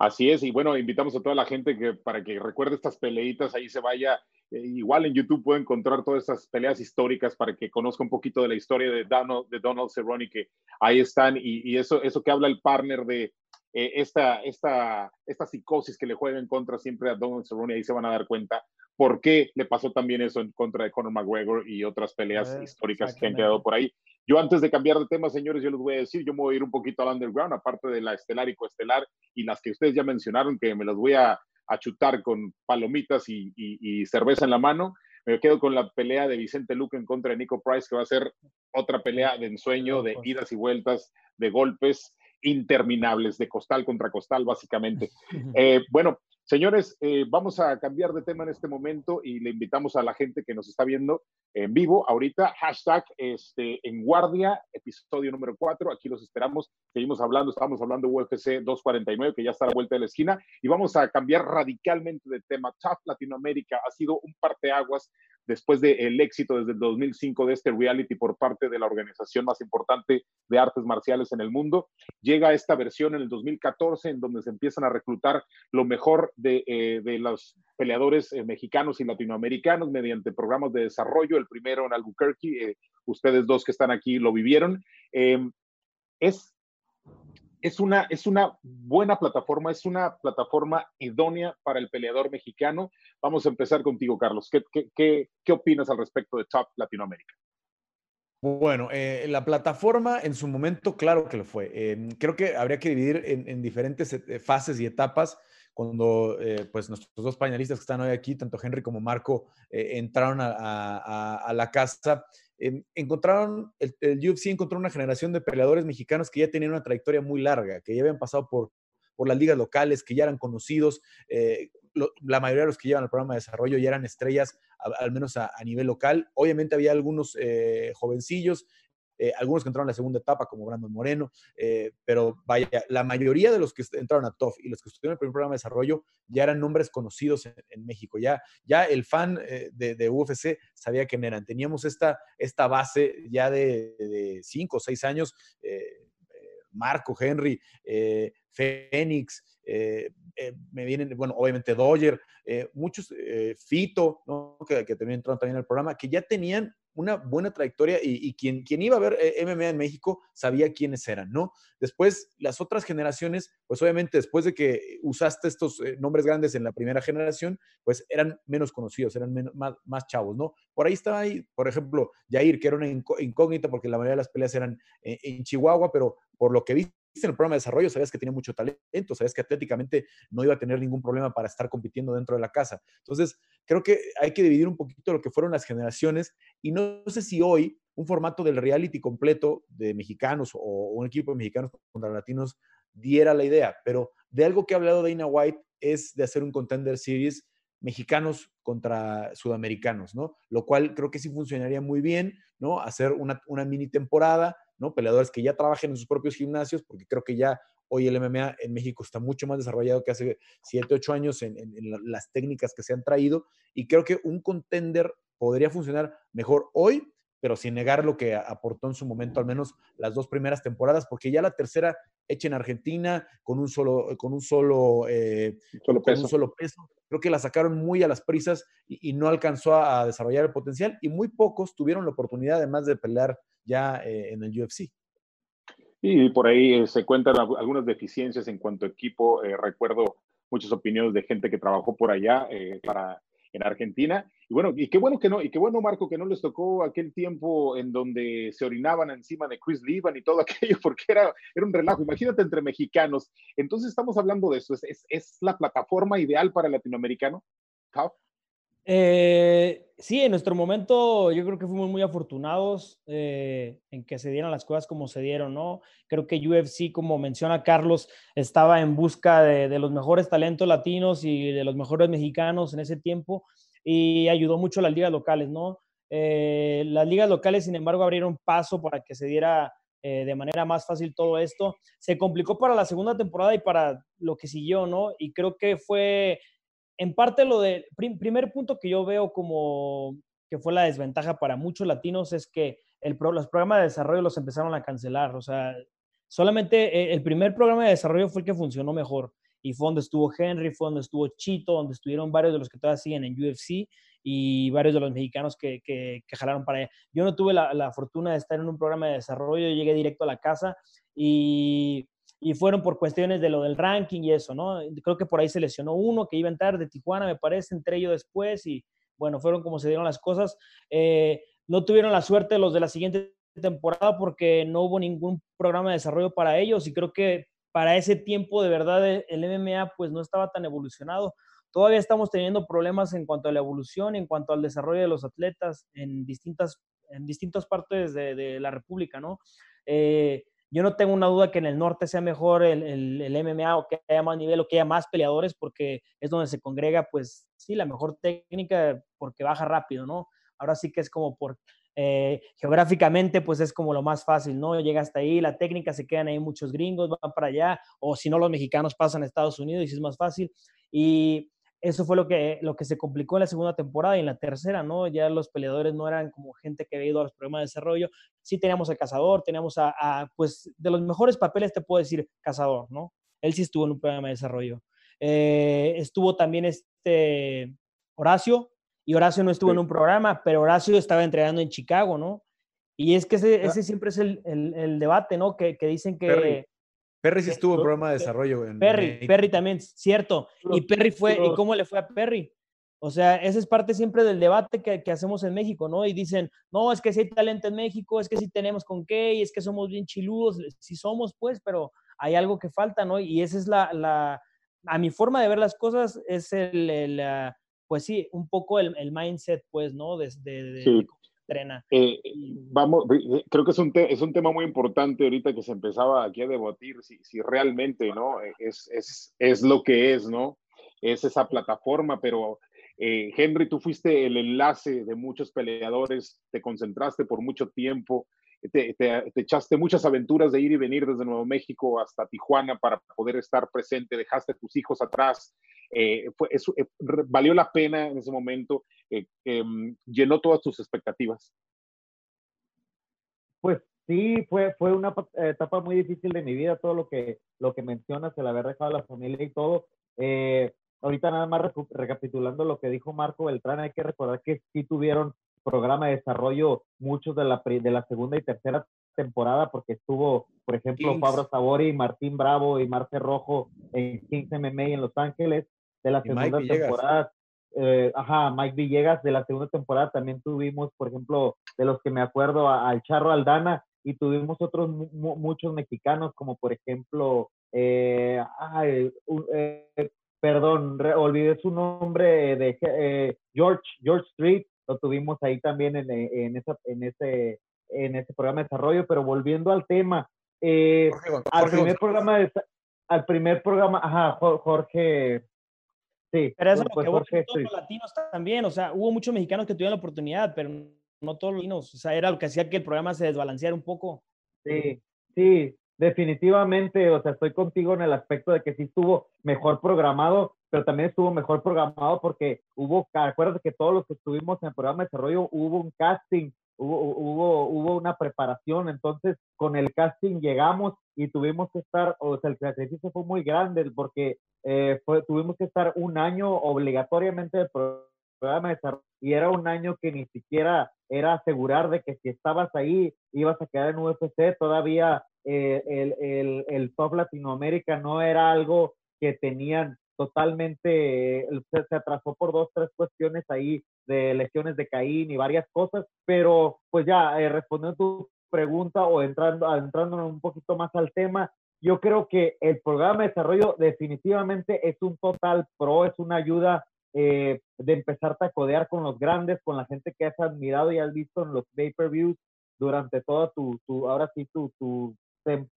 Así es, y bueno, invitamos a toda la gente que para que recuerde estas peleitas, ahí se vaya. Eh, igual en YouTube puede encontrar todas estas peleas históricas para que conozca un poquito de la historia de Donald, de Donald Cerrone, que ahí están, y, eso, eso que habla el partner de eh, esta, esta, esta psicosis que le juega en contra siempre a Donald Cerrone, ahí se van a dar cuenta por qué le pasó también eso en contra de Conor McGregor y otras peleas históricas que han quedado por ahí. Yo antes de cambiar de tema, señores, yo les voy a decir, yo me voy a ir un poquito al underground, aparte de la estelar y coestelar y las que ustedes ya mencionaron, que me las voy a, chutar con palomitas y, cerveza en la mano. Me quedo con la pelea de Vicente Luque en contra de Nico Price, que va a ser otra pelea de ensueño, de idas y vueltas, de golpes interminables, de costal contra costal, básicamente. Eh, bueno, Señores, eh, vamos a cambiar de tema en este momento y le invitamos a la gente que nos está viendo en vivo ahorita, hashtag este, en guardia, episodio número 4, aquí los esperamos, seguimos hablando, estamos hablando UFC 249, que ya está a la vuelta de la esquina, y vamos a cambiar radicalmente de tema. Tough Latinoamérica ha sido un parteaguas después del éxito desde el 2005 de este reality por parte de la organización más importante de artes marciales en el mundo. Llega esta versión en el 2014 en donde se empiezan a reclutar lo mejor de, eh, de los peleadores eh, mexicanos y latinoamericanos mediante programas de desarrollo. El primero en Albuquerque, eh, ustedes dos que están aquí lo vivieron. Es es una, es una buena plataforma, es una plataforma idónea para el peleador mexicano. Vamos a empezar contigo, Carlos. ¿Qué, qué, qué, opinas al respecto de Top Latinoamérica? Bueno, eh, la plataforma en su momento, claro que lo fue. Eh, creo que habría que dividir en, diferentes eh, fases y etapas. Cuando pues nuestros dos panelistas que están hoy aquí, tanto Henry como Marco, entraron a, la casa, encontraron, el, el, UFC encontró una generación de peleadores mexicanos que ya tenían una trayectoria muy larga, que ya habían pasado por, por las ligas locales, que ya eran conocidos la mayoría de los que llevan el programa de desarrollo ya eran estrellas, al menos a, nivel local. Obviamente había algunos eh, jovencillos, eh, algunos que entraron en la segunda etapa, como Brandon Moreno, eh, pero vaya, la mayoría de los que entraron a TOF y los que estuvieron en el primer programa de desarrollo ya eran nombres conocidos en, México. Ya, ya el fan de, UFC sabía quién eran. Teníamos esta, esta base ya de, cinco o seis años. Marco, Henry, Fénix, eh, eh, me vienen, bueno, obviamente Dodger, eh, muchos, Fito, ¿no? que, que, también entraron también al programa, que ya tenían una buena trayectoria y, quien, quien, iba a ver MMA en México sabía quiénes eran, ¿no? Después, las otras generaciones, pues obviamente después de que usaste estos nombres grandes en la primera generación, pues eran menos conocidos, eran más, más, chavos, ¿no? Por ahí estaba ahí, por ejemplo, Jair, que era una incógnita porque la mayoría de las peleas eran en Chihuahua, pero por lo que vi el programa de desarrollo, sabías que tenía mucho talento, sabías que atléticamente no iba a tener ningún problema para estar compitiendo dentro de la casa. Entonces, creo que hay que dividir un poquito lo que fueron las generaciones y no sé si hoy un formato del reality completo de mexicanos o un equipo de mexicanos contra latinos diera la idea, pero de algo que ha hablado Dana White es de hacer un contender series mexicanos contra sudamericanos, ¿no? Lo cual creo que sí funcionaría muy bien, ¿no? Hacer una, una mini temporada ¿no? Peleadores que ya trabajen en sus propios gimnasios, porque creo que ya hoy el MMA en México está mucho más desarrollado que hace 7, 8 años en, las técnicas que se han traído y creo que un contender podría funcionar mejor hoy, pero sin negar lo que aportó en su momento al menos las dos primeras temporadas, porque ya la tercera hecha en Argentina con un solo, con un solo, eh, solo peso. un solo peso, creo que la sacaron muy a las prisas y, no alcanzó a, desarrollar el potencial y muy pocos tuvieron la oportunidad además de pelear ya eh, en el UFC. Y por ahí eh, se cuentan algunas deficiencias en cuanto a equipo. Eh, recuerdo muchas opiniones de gente que trabajó por allá para, en Argentina. Y bueno, y qué bueno que no, y qué bueno, Marco, que no les tocó aquel tiempo en donde se orinaban encima de Chris Liban y todo aquello, porque era, era un relajo. Imagínate entre mexicanos. Entonces estamos hablando de eso. ¿Es, es, la plataforma ideal para el latinoamericano? Eh, sí, en nuestro momento yo creo que fuimos muy afortunados eh, en que se dieran las cosas como se dieron, ¿no? Creo que UFC, como menciona Carlos, estaba en busca de, los mejores talentos latinos y de los mejores mexicanos en ese tiempo y ayudó mucho a las ligas locales, ¿no? Eh, las ligas locales, sin embargo, abrieron paso para que se diera de manera más fácil todo esto. Se complicó para la segunda temporada y para lo que siguió, ¿no? Y creo que fue en parte lo de, primer punto que yo veo como que fue la desventaja para muchos latinos es que el, los programas de desarrollo los empezaron a cancelar. O sea, solamente eh, el primer programa de desarrollo fue el que funcionó mejor. Y fue donde estuvo Henry, fue donde estuvo Chito, donde estuvieron varios de los que todavía siguen en UFC y varios de los mexicanos que, que, jalaron para allá. Yo no tuve la, la, fortuna de estar en un programa de desarrollo, llegué directo a la casa y y fueron por cuestiones de lo del ranking y eso, ¿no? Creo que por ahí se lesionó uno que iba a entrar de Tijuana, me parece, entre ellos después y bueno, fueron como se dieron las cosas. Eh, no tuvieron la suerte los de la siguiente temporada porque no hubo ningún programa de desarrollo para ellos y creo que para ese tiempo de verdad el MMA pues no estaba tan evolucionado. Todavía estamos teniendo problemas en cuanto a la evolución, en cuanto al desarrollo de los atletas en distintas, en distintas partes de, de la República, ¿no? Eh, yo no tengo una duda que en el norte sea mejor el, el, MMA o que haya más nivel o que haya más peleadores porque es donde se congrega, pues sí, la mejor técnica porque baja rápido, ¿no? Ahora sí que es como por, eh, geográficamente, pues es como lo más fácil, ¿no? Llega hasta ahí, la técnica, se quedan ahí muchos gringos, van para allá, o si no, los mexicanos pasan a Estados Unidos y es más fácil. Y eso fue lo que, lo que se complicó en la segunda temporada y en la tercera, ¿no? Ya los peleadores no eran como gente que había ido a los programas de desarrollo. Sí teníamos a Cazador, teníamos a, pues, de los mejores papeles te puedo decir Cazador, ¿no? Él sí estuvo en un programa de desarrollo. Eh, estuvo también este Horacio, y Horacio no estuvo en un programa, pero Horacio estaba entrenando en Chicago, ¿no? Y es que ese, ese siempre es el, el, debate, ¿no? Que, que dicen que... Perry sí estuvo en programa de desarrollo. En Perry, Perry también, cierto. Y Perry fue, ¿y cómo le fue a Perry? O sea, esa es parte siempre del debate que, que, hacemos en México, ¿no? Y dicen, no, es que si hay talento en México, es que si tenemos con qué, y es que somos bien chiludos, sí somos, pues, pero hay algo que falta, ¿no? Y esa es la, la a mi forma de ver las cosas, es el, el uh, pues sí, un poco el, el mindset, pues, ¿no? Desde de, sí. entrena. Eh, vamos, eh, creo que es un, es un tema muy importante ahorita que se empezaba aquí a debatir si, si realmente, ¿no? Es, es, es lo que es, ¿no? Es esa plataforma, pero eh, Henry, tú fuiste el enlace de muchos peleadores, te concentraste por mucho tiempo, te, te, te, echaste muchas aventuras de ir y venir desde Nuevo México hasta Tijuana para poder estar presente, dejaste a tus hijos atrás, eh, eh, valió la pena en ese momento, eh, em, llenó todas tus expectativas. Pues sí, fue, fue una etapa muy difícil de mi vida, todo lo que, lo que mencionas, el haber dejado a la familia y todo. ahorita nada más recapitulando lo que dijo Marco Beltrán, hay que recordar que sí tuvieron programa de desarrollo muchos de la, de la segunda y tercera temporada porque estuvo, por ejemplo, Kings. Pablo Sabori, Martín Bravo y Marce Rojo en Kings MMA en Los Ángeles de la segunda temporada. Eh, ajá, Mike Villegas de la segunda temporada también tuvimos, por ejemplo, de los que me acuerdo, al Charro Aldana y tuvimos otros muchos mexicanos, como por ejemplo, eh, ay, eh, perdón, olvidé su nombre de eh, George, George Street, lo tuvimos ahí también en, en, esa, en, ese, en ese programa de desarrollo, pero volviendo al tema, eh, Jorge, Jorge, al primer programa de, al primer programa, ajá, Jorge, Sí, pero eso pues, lo que todos los latinos también, o sea, hubo muchos mexicanos que tuvieron la oportunidad, pero no todos los latinos, o sea, era lo que hacía que el programa se desbalanceara un poco. Sí, sí, definitivamente, o sea, estoy contigo en el aspecto de que sí estuvo mejor programado, pero también estuvo mejor programado porque hubo, acuérdate que todos los que estuvimos en el programa de desarrollo hubo un casting, hubo, hubo, hubo una preparación, entonces con el casting llegamos y tuvimos que estar, o sea, el sacrificio fue muy grande porque eh, tuvimos que estar un año obligatoriamente del programa de desarrollo y era un año que ni siquiera era asegurar de que si estabas ahí ibas a quedar en UFC, todavía eh, el, el, el top Latinoamérica no era algo que tenían totalmente, se, se, atrasó por dos, tres cuestiones ahí de lesiones de Caín y varias cosas, pero pues ya eh, respondiendo a tu pregunta o entrando, entrando un poquito más al tema, yo creo que el programa de desarrollo definitivamente es un total pro, es una ayuda eh, de empezarte a codear con los grandes, con la gente que has admirado y has visto en los pay-per-views durante toda tu, tu, ahora sí, tu, tu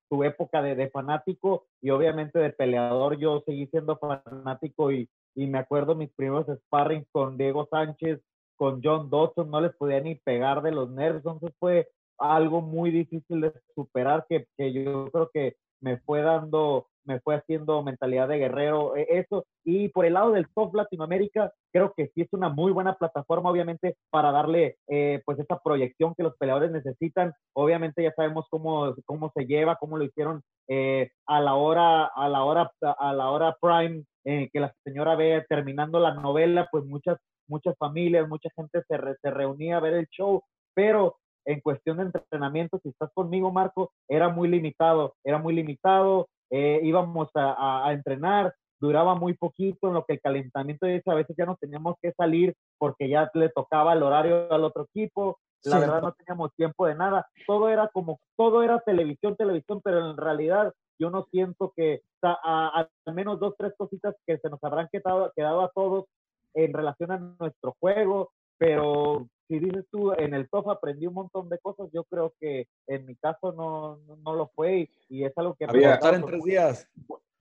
tu época de, fanático y obviamente de peleador. Yo seguí siendo fanático y, y me acuerdo mis primeros sparring con Diego Sánchez, con John Dodson, no les podía ni pegar de los nervios. Entonces fue algo muy difícil de superar que, que yo creo que me fue dando me fue haciendo mentalidad de guerrero, e, eso. Y por el lado del soft Latinoamérica, creo que sí es una muy buena plataforma, obviamente, para darle eh, pues esa proyección que los peleadores necesitan. Obviamente ya sabemos cómo, cómo se lleva, cómo lo hicieron eh, a la hora, a la hora, a la hora prime, eh, que la señora ve terminando la novela, pues muchas, muchas familias, mucha gente se, se reunía a ver el show, pero en cuestión de entrenamiento, si estás conmigo, Marco, era muy limitado, era muy limitado, eh, íbamos a, a, entrenar, duraba muy poquito en lo que el calentamiento dice, a veces ya no teníamos que salir porque ya le tocaba el horario al otro equipo, la sí, verdad no teníamos tiempo de nada, todo era como, todo era televisión, televisión, pero en realidad yo no siento que a, a, al menos dos, tres cositas que se nos habrán quedado, quedado a todos en relación a nuestro juego, pero si dices tú, en el TOF aprendí un montón de cosas, yo creo que en mi caso no, no, no lo fue y, y, es algo que... A cortar en tres días.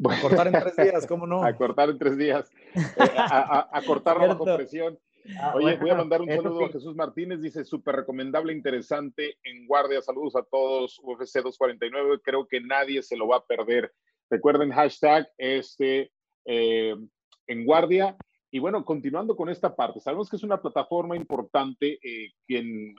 A cortar en tres días, ¿cómo no? A cortar en tres días. Eh, a, a, a, cortar bajo presión. Ah, Oye, voy a mandar un saludo sí. a Jesús Martínez, dice súper recomendable, interesante, en guardia, saludos a todos, UFC 249, creo que nadie se lo va a perder. Recuerden, hashtag este, eh, en guardia y bueno, continuando con esta parte, sabemos que es una plataforma importante, eh, eh,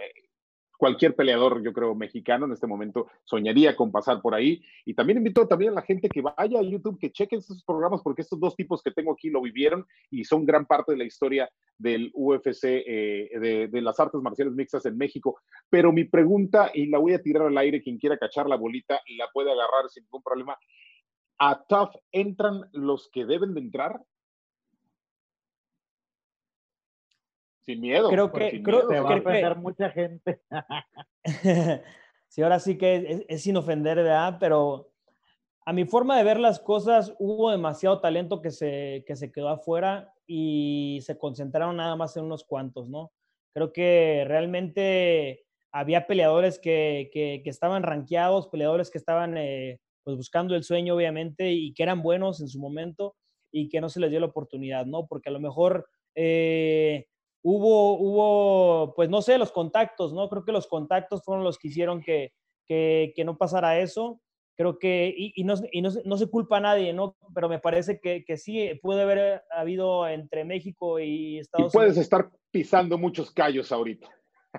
cualquier peleador, yo creo, mexicano en este momento soñaría con pasar por ahí. Y también invito también a la gente que vaya a YouTube, que chequen estos programas, porque estos dos tipos que tengo aquí lo vivieron y son gran parte de la historia del UFC, eh, de, las artes marciales mixtas en México. Pero mi pregunta, y la voy a tirar al aire, quien quiera cachar la bolita, la puede agarrar sin ningún problema. ¿A TUF entran los que deben de entrar? Sin miedo. Creo que, creo, Te va a ofender mucha gente. sí, ahora sí que es, sin ofender, ¿verdad? Pero a mi forma de ver las cosas, hubo demasiado talento que se, que se quedó afuera y se concentraron nada más en unos cuantos, ¿no? Creo que realmente había peleadores que, que, estaban rankeados, peleadores que estaban eh, pues buscando el sueño, obviamente, y que eran buenos en su momento y que no se les dio la oportunidad, ¿no? Porque a lo mejor eh, hubo, hubo, pues no sé, los contactos, ¿no? Creo que los contactos fueron los que hicieron que, que, que no pasara eso. Creo que, y, y, no, y no, no, se culpa a nadie, ¿no? Pero me parece que, que sí puede haber habido entre México y Estados Unidos. Y puedes estar pisando muchos callos ahorita.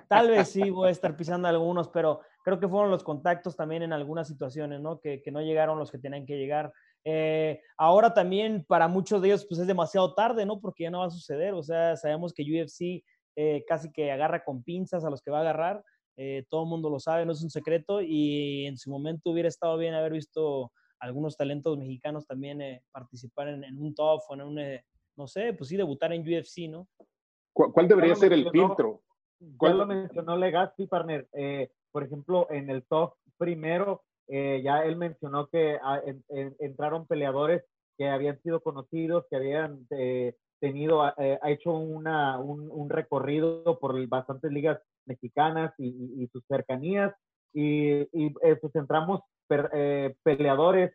Tal vez sí voy a estar pisando algunos, pero creo que fueron los contactos también en algunas situaciones, ¿no? Que, que no llegaron los que tenían que llegar. Eh, ahora también para muchos de ellos pues es demasiado tarde, ¿no? Porque ya no va a suceder. O sea, sabemos que UFC eh, casi que agarra con pinzas a los que va a agarrar. Eh, todo el mundo lo sabe, no es un secreto. Y en su momento hubiera estado bien haber visto algunos talentos mexicanos también participar en, en, un top o en un, no sé, pues sí, debutar en UFC, ¿no? ¿Cuál, debería ser el filtro? ¿Cuál lo mencionó Legacy, partner? por ejemplo, en el top primero eh, ya él mencionó que ah, entraron peleadores que habían sido conocidos, que habían eh, tenido, ah, eh, ha hecho una, un, recorrido por bastantes ligas mexicanas y, sus cercanías. Y, y pues entramos peleadores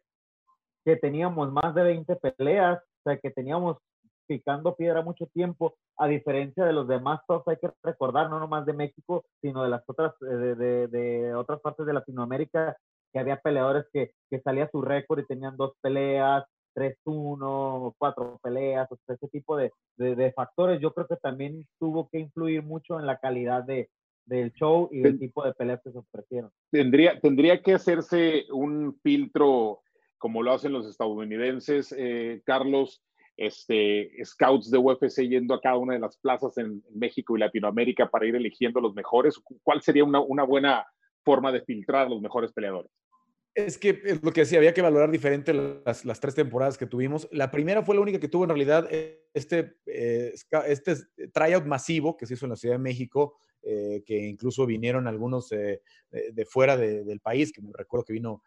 que teníamos más de 20 peleas, o sea, que teníamos picando piedra mucho tiempo, a diferencia de los demás tops, hay que recordar, no nomás de México, sino de las otras, de, de, de otras partes de Latinoamérica, que había peleadores que, que salía su récord y tenían dos peleas, 3-1, cuatro peleas, o sea, ese tipo de, de, factores, yo creo que también tuvo que influir mucho en la calidad de, del show y del tipo de peleas que se ofrecieron. Tendría, tendría que hacerse un filtro como lo hacen los estadounidenses, eh, Carlos, este, scouts de UFC yendo a cada una de las plazas en, México y Latinoamérica para ir eligiendo los mejores. ¿Cuál sería una, una buena forma de filtrar los mejores peleadores. Es que es lo que decía, había que valorar diferente las, las, tres temporadas que tuvimos. La primera fue la única que tuvo en realidad este, eh, este tryout masivo que se hizo en la Ciudad de México, eh, que incluso vinieron algunos eh, de, fuera del país, que me recuerdo que vino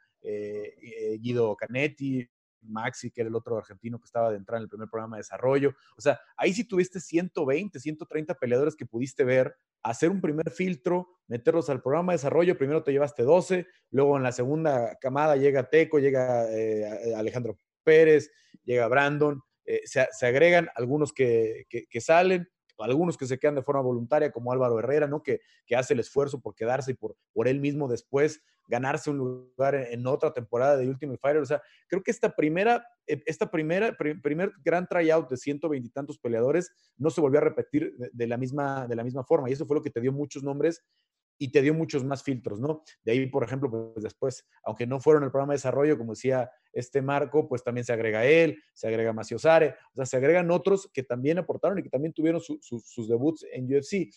Guido Canetti, Maxi, que era el otro argentino que estaba de entrar en el primer programa de desarrollo. O sea, ahí sí tuviste 120, 130 peleadores que pudiste ver, hacer un primer filtro, meterlos al programa de desarrollo. Primero te llevaste 12, luego en la segunda camada llega Teco, llega eh, Alejandro Pérez, llega Brandon. Eh, se, agregan algunos que, salen, algunos que se quedan de forma voluntaria, como Álvaro Herrera, ¿no? Que, hace el esfuerzo por quedarse y por él mismo después ganarse un lugar en, otra temporada de Ultimate Fighter. O sea, creo que esta primera, eh, esta primera, primer gran tryout de ciento veintitantos peleadores no se volvió a repetir de, la misma, de la misma forma. Y eso fue lo que te dio muchos nombres y te dio muchos más filtros, ¿no? De ahí, por ejemplo, pues después, aunque no fueron el programa de desarrollo, como decía este Marco, pues también se agrega él, se agrega Maciosare, o sea, se agregan otros que también aportaron y que también tuvieron sus debuts en UFC.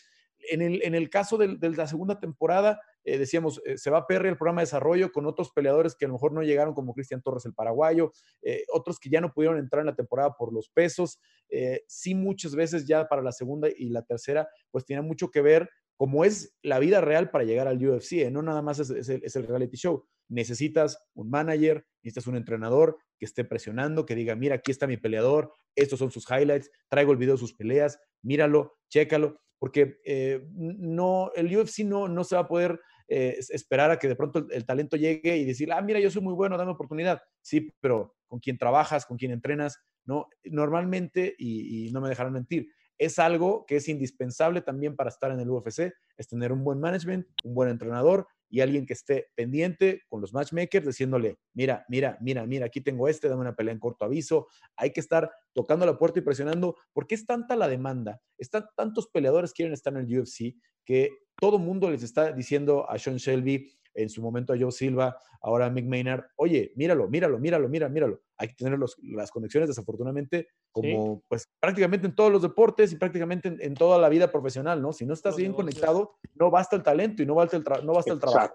En el, en el caso de, la segunda temporada, eh, decíamos, eh, se va perder el programa de desarrollo con otros peleadores que a lo mejor no llegaron, como Cristian Torres, el paraguayo, eh, otros que ya no pudieron entrar en la temporada por los pesos. sí, muchas veces ya para la segunda y la tercera, pues tiene mucho que ver cómo es la vida real para llegar al UFC, no nada más es, el, reality show. Necesitas un manager, necesitas un entrenador que esté presionando, que diga, mira, aquí está mi peleador, estos son sus highlights, traigo el video de sus peleas, míralo, chécalo, porque no, el UFC no, no se va a poder eh, esperar a que de pronto el, talento llegue y decir, ah, mira, yo soy muy bueno, dame oportunidad. Sí, pero con quien trabajas, con quien entrenas, ¿no? Normalmente, y, no me dejarán mentir, es algo que es indispensable también para estar en el UFC, es tener un buen management, un buen entrenador y alguien que esté pendiente con los matchmakers diciéndole, mira, mira, mira, mira, aquí tengo este, dame una pelea en corto aviso. Hay que estar tocando la puerta y presionando, porque es tanta la demanda, están tantos peleadores quieren estar en el UFC que todo mundo les está diciendo a Sean Shelby, en su momento a Joe Silva, ahora a Mick Maynard, oye, míralo, míralo, míralo, míralo, míralo. Hay que tener las conexiones, desafortunadamente, como pues prácticamente en todos los deportes y prácticamente en, toda la vida profesional, ¿no? Si no estás bien conectado, no basta el talento y no basta el, no basta el trabajo.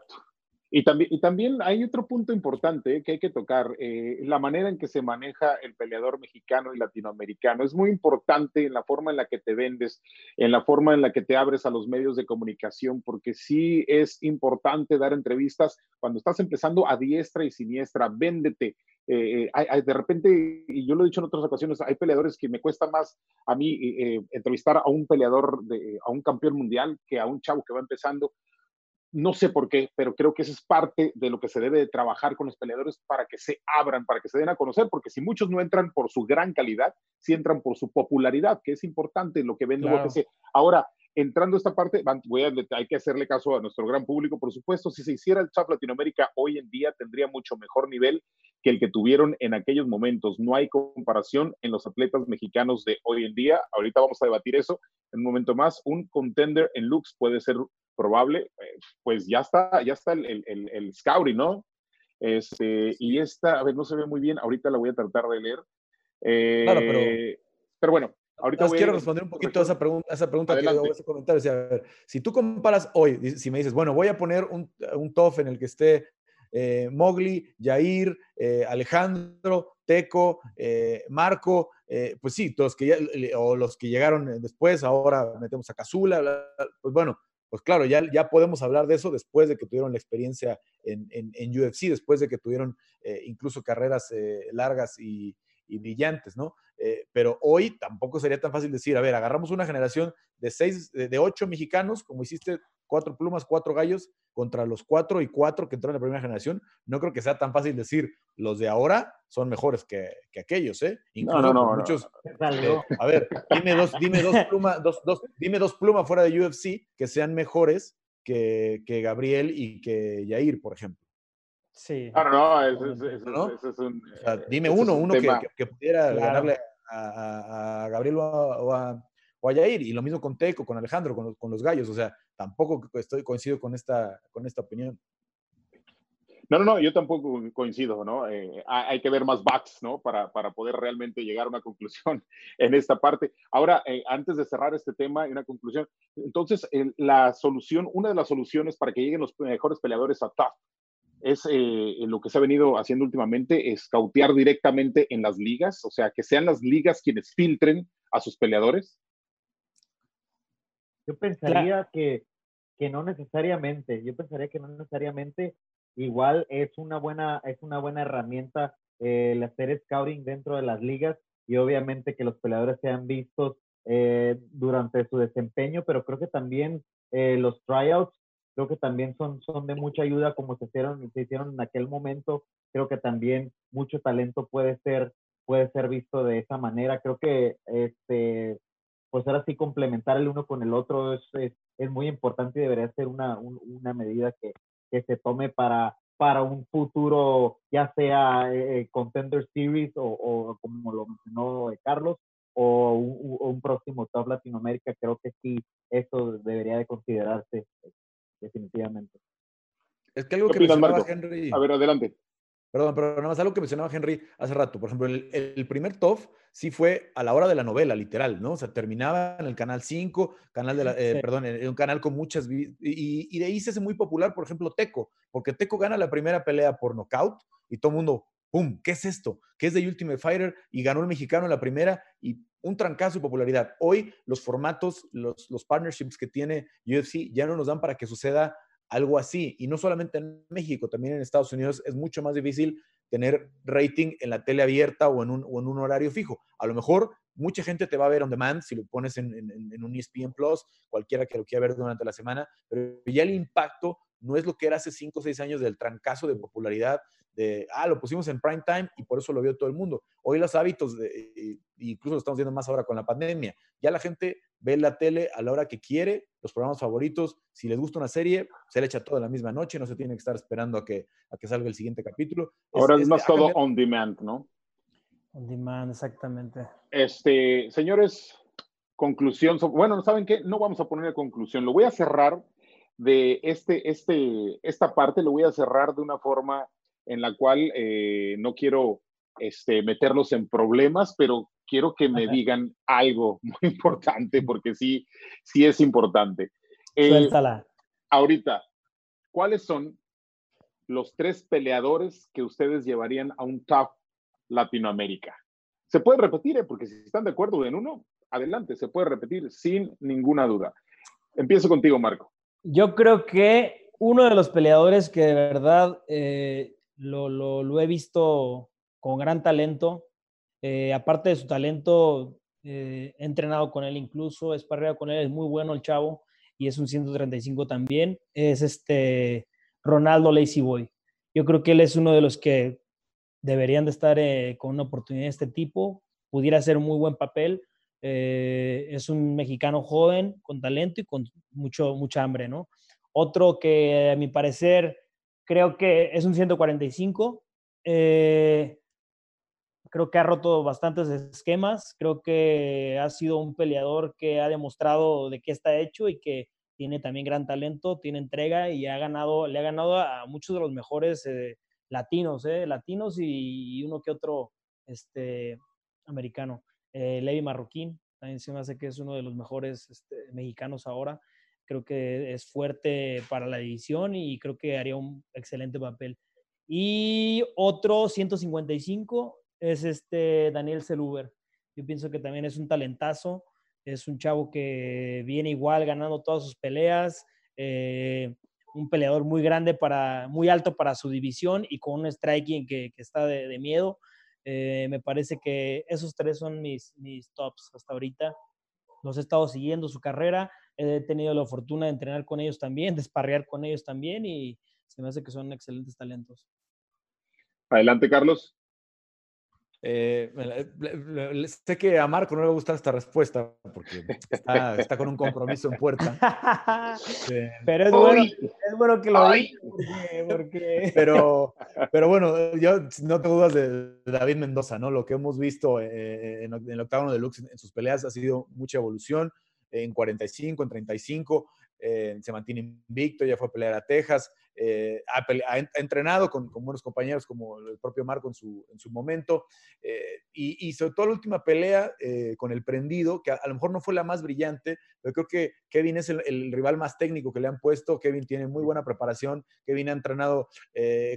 Y también, y también hay otro punto importante que hay que tocar, eh, la manera en que se maneja el peleador mexicano y latinoamericano. Es muy importante en la forma en la que te vendes, en la forma en la que te abres a los medios de comunicación, porque sí es importante dar entrevistas cuando estás empezando a diestra y siniestra, véndete. Eh, hay, de repente, y yo lo he dicho en otras ocasiones, hay peleadores que me cuesta más a mí eh, entrevistar a un peleador, de, a un campeón mundial, que a un chavo que va empezando no sé por qué, pero creo que eso es parte de lo que se debe de trabajar con los peleadores para que se abran, para que se den a conocer, porque si muchos no entran por su gran calidad, si entran por su popularidad, que es importante lo que vende claro. Ahora, entrando a esta parte, voy a, hay que hacerle caso a nuestro gran público, por supuesto, si se hiciera el Chap Latinoamérica hoy en día tendría mucho mejor nivel que el que tuvieron en aquellos momentos. No hay comparación en los atletas mexicanos de hoy en día. Ahorita vamos a debatir eso en un momento más. Un contender en looks puede ser probable, eh, pues ya está, ya está el, el, el, ¿no? Este, y esta, a ver, no se ve muy bien, ahorita la voy a tratar de leer. Eh, claro, pero, pero bueno, ahorita voy quiero responder un poquito a esa pregunta, a esa pregunta que ese comentario. a ver, si tú comparas hoy, si me dices, bueno, voy a poner un, un TOF en el que esté eh, Mowgli, Jair, eh, Alejandro, Teco, eh, Marco, eh, pues sí, todos que ya, o los que llegaron después, ahora metemos a Cazula, pues bueno, pues claro, ya, ya podemos hablar de eso después de que tuvieron la experiencia en, en, UFC, después de que tuvieron eh, incluso carreras eh, largas y, y, brillantes, ¿no? Eh, pero hoy tampoco sería tan fácil decir, a ver, agarramos una generación de seis, de, de ocho mexicanos, como hiciste cuatro plumas, cuatro gallos, contra los cuatro y cuatro que entraron en la primera generación, no creo que sea tan fácil decir los de ahora son mejores que, que aquellos, ¿eh? Incluso no, no, no, muchos. Eh, a ver, dime dos, dime dos plumas, dos, dos, dime dos plumas fuera de UFC que sean mejores que, que Gabriel y que Yair, por ejemplo. Sí. Ah, no, no, eso, eso, ¿no? eso es un. O sea, dime uno, uno que, que, pudiera claro. ganarle a, a, a Gabriel o a, o a, o a Yair. Y lo mismo con Teco, con Alejandro, con, los gallos. O sea, tampoco estoy coincido con esta, con esta opinión. No, no, no, yo tampoco coincido, ¿no? Eh, hay que ver más backs, ¿no? Para, para, poder realmente llegar a una conclusión en esta parte. Ahora, eh, antes de cerrar este tema y una conclusión, entonces, la solución, una de las soluciones para que lleguen los mejores peleadores a TAF es eh, lo que se ha venido haciendo últimamente, es cautear directamente en las ligas, o sea, que sean las ligas quienes filtren a sus peleadores. Yo pensaría que, que no necesariamente, yo pensaría que no necesariamente igual es una buena, es una buena herramienta eh, el hacer scouting dentro de las ligas y obviamente que los peleadores sean vistos eh, durante su desempeño, pero creo que también eh, los tryouts creo que también son, son de mucha ayuda como se hicieron, se hicieron en aquel momento. Creo que también mucho talento puede ser, puede ser visto de esa manera. Creo que este, pues ahora sí complementar el uno con el otro es, es, es muy importante y debería ser una, un, una medida que, que se tome para, para un futuro, ya sea eh, Contender Series o, o, como lo mencionó Carlos, o un, un, próximo Top Latinoamérica, creo que sí, eso debería de considerarse definitivamente. Es que algo que mencionaba? Henry. A ver, adelante. Perdón, pero nada más algo que mencionaba Henry hace rato. Por ejemplo, el, el, primer TOF sí fue a la hora de la novela, literal, ¿no? O sea, terminaba en el canal 5, canal de la, eh, sí. perdón, en un canal con muchas. Y, y, de ahí se hace muy popular, por ejemplo, Teco, porque Teco gana la primera pelea por nocaut y todo el mundo, ¡pum! ¿Qué es esto? ¿Qué es de Ultimate Fighter? Y ganó el mexicano en la primera y un trancazo de popularidad. Hoy los formatos, los, los partnerships que tiene UFC ya no nos dan para que suceda algo así. Y no solamente en México, también en Estados Unidos es mucho más difícil tener rating en la tele abierta o en un, o en un horario fijo. A lo mejor mucha gente te va a ver on demand si lo pones en, en, un ESPN Plus, cualquiera que lo quiera ver durante la semana, pero ya el impacto no es lo que era hace 5 o 6 años del trancazo de popularidad de, ah, lo pusimos en prime time y por eso lo vio todo el mundo. Hoy los hábitos, de, incluso lo estamos viendo más ahora con la pandemia, ya la gente ve la tele a la hora que quiere, los programas favoritos, si les gusta una serie, se le echa toda la misma noche, no se tiene que estar esperando a que, a que salga el siguiente capítulo. Ahora es, es más todo on demand, ¿no? On demand, exactamente. Este, señores, conclusión, bueno, ¿saben qué? No vamos a poner conclusión, lo voy a cerrar de este, este, esta parte, lo voy a cerrar de una forma en la cual eh, no quiero este, meterlos en problemas, pero quiero que me digan algo muy importante, porque sí, sí es importante. Eh, Suéltala. Ahorita, ¿cuáles son los tres peleadores que ustedes llevarían a un top Latinoamérica. Se puede repetir, ¿eh? porque si están de acuerdo en uno, adelante, se puede repetir sin ninguna duda. Empiezo contigo, Marco. Yo creo que uno de los peleadores que de verdad eh, lo, he visto con gran talento, eh, aparte de su talento, he entrenado con él incluso, he sparreado con él, es muy bueno el chavo y es un 135 también, es este Ronaldo Lazy Boy. Yo creo que él es uno de los que deberían de estar eh, con una oportunidad de este tipo, pudiera hacer un muy buen papel. Eh, es un mexicano joven, con talento y con mucho, mucha hambre, ¿no? Otro que a mi parecer creo que es un 145. Eh, creo que ha roto bastantes esquemas. Creo que ha sido un peleador que ha demostrado de qué está hecho y que tiene también gran talento, tiene entrega y ha ganado, le ha ganado a muchos de los mejores latinos, ¿eh? latinos y, uno que otro este, americano. Eh, Levi Marroquín, también se me hace que es uno de los mejores este, mexicanos ahora. Creo que es fuerte para la división y creo que haría un excelente papel. Y otro 155 es este Daniel Seluber. Yo pienso que también es un talentazo, es un chavo que viene igual ganando todas sus peleas. Eh, un peleador muy grande, para, muy alto para su división y con un striking que, está de, miedo. Eh, me parece que esos tres son mis, mis tops hasta ahorita. Los he estado siguiendo su carrera, he tenido la fortuna de entrenar con ellos también, de esparrear con ellos también y se me hace que son excelentes talentos. Adelante, Carlos. Eh, sé que a Marco no le va a gustar esta respuesta porque está, con un compromiso en puerta. Pero es bueno, es bueno, que lo diga. Pero, pero bueno, yo no tengo dudas de David Mendoza, ¿no? Lo que hemos visto eh, en, el octavo de Lux en sus peleas ha sido mucha evolución en 45, en 35. Eh, se mantiene invicto, ya fue a pelear a Texas, eh, ha, entrenado con, buenos compañeros como el propio Marco en su, en su momento, eh, y, sobre todo la última pelea con el prendido, que a, lo mejor no fue la más brillante, pero creo que Kevin es el, rival más técnico que le han puesto, Kevin tiene muy buena preparación, Kevin ha entrenado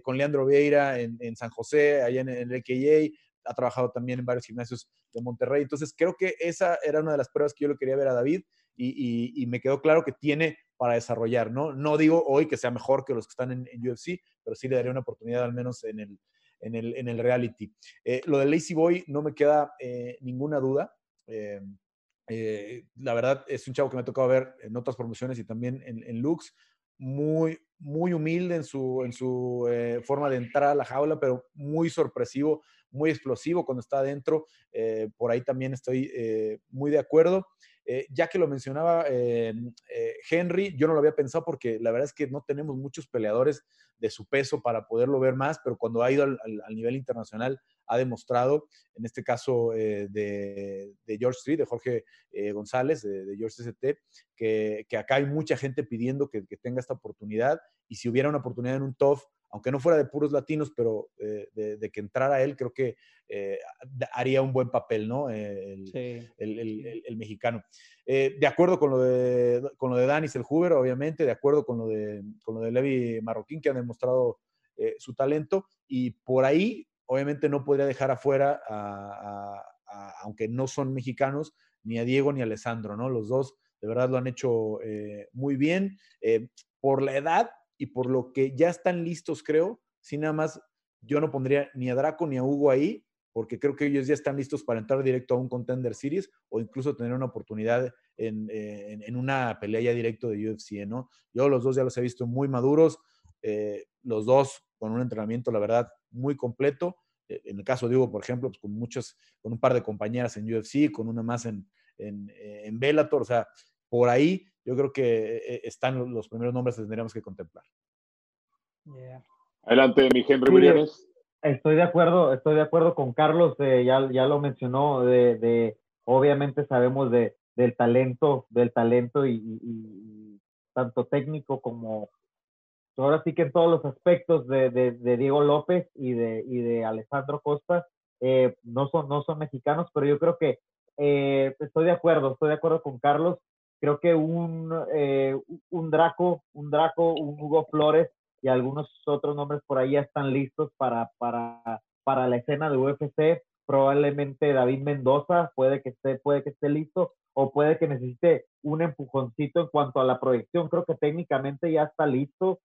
con Leandro Vieira en, San José, allá en, en el KJ, ha trabajado también en varios gimnasios de Monterrey. Entonces, creo que esa era una de las pruebas que yo le quería ver a David y, me quedó claro que tiene para desarrollar, ¿no? No digo hoy que sea mejor que los que están en, UFC, pero sí le daría una oportunidad al menos en el, en el, en el reality. Eh, lo de Lazy Boy no me queda eh, ninguna duda. Eh, la verdad es un chavo que me ha tocado ver en otras promociones y también en, en Lux. Muy, muy humilde en su, en su forma de entrar a la jaula, pero muy sorpresivo, muy explosivo cuando está adentro. por ahí también estoy muy de acuerdo. Eh, ya que lo mencionaba eh, eh, Henry, yo no lo había pensado porque la verdad es que no tenemos muchos peleadores de su peso para poderlo ver más, pero cuando ha ido al, nivel internacional ha demostrado, en este caso de, George Street, de Jorge González, de, George ST, que, acá hay mucha gente pidiendo que, que, tenga esta oportunidad y si hubiera una oportunidad en un TOF aunque no fuera de puros latinos, pero eh, de, que entrara él, creo que eh, haría un buen papel, ¿no? El, el, mexicano. Eh, de acuerdo con lo de, con lo de Danis el Huber, obviamente, de acuerdo con lo de, con lo de Levi Marroquín, que ha demostrado su talento, y por ahí, obviamente, no podría dejar afuera, aunque no son mexicanos, ni a Diego ni a Alessandro, ¿no? Los dos, de verdad, lo han hecho muy bien. por la edad, y por lo que ya están listos, creo, si nada más yo no pondría ni a Draco ni a Hugo ahí, porque creo que ellos ya están listos para entrar directo a un Contender Series o incluso tener una oportunidad en, en, una pelea ya directo de UFC, ¿no? Yo los dos ya los he visto muy maduros, eh, los dos con un entrenamiento, la verdad, muy completo. Eh, en el caso de Hugo, por ejemplo, pues con muchos, con un par de compañeras en UFC, con una más en, en, en Bellator, o sea, por ahí yo creo que eh, están los primeros nombres que tendríamos que contemplar. Adelante, mi Henry Estoy de acuerdo, estoy de acuerdo con Carlos, eh, ya, ya lo mencionó, de, obviamente sabemos de, del talento, del talento y, tanto técnico como ahora sí que en todos los aspectos de, de Diego López y de, y de Alessandro Costa, eh, no, son, no son mexicanos, pero yo creo que estoy de acuerdo, estoy de acuerdo con Carlos creo que un, eh, un Draco, un Draco, un Hugo Flores y algunos otros nombres por ahí ya están listos para, para, para la escena de UFC. Probablemente David Mendoza puede que esté, puede que esté listo o puede que necesite un empujoncito en cuanto a la proyección. Creo que técnicamente ya está listo,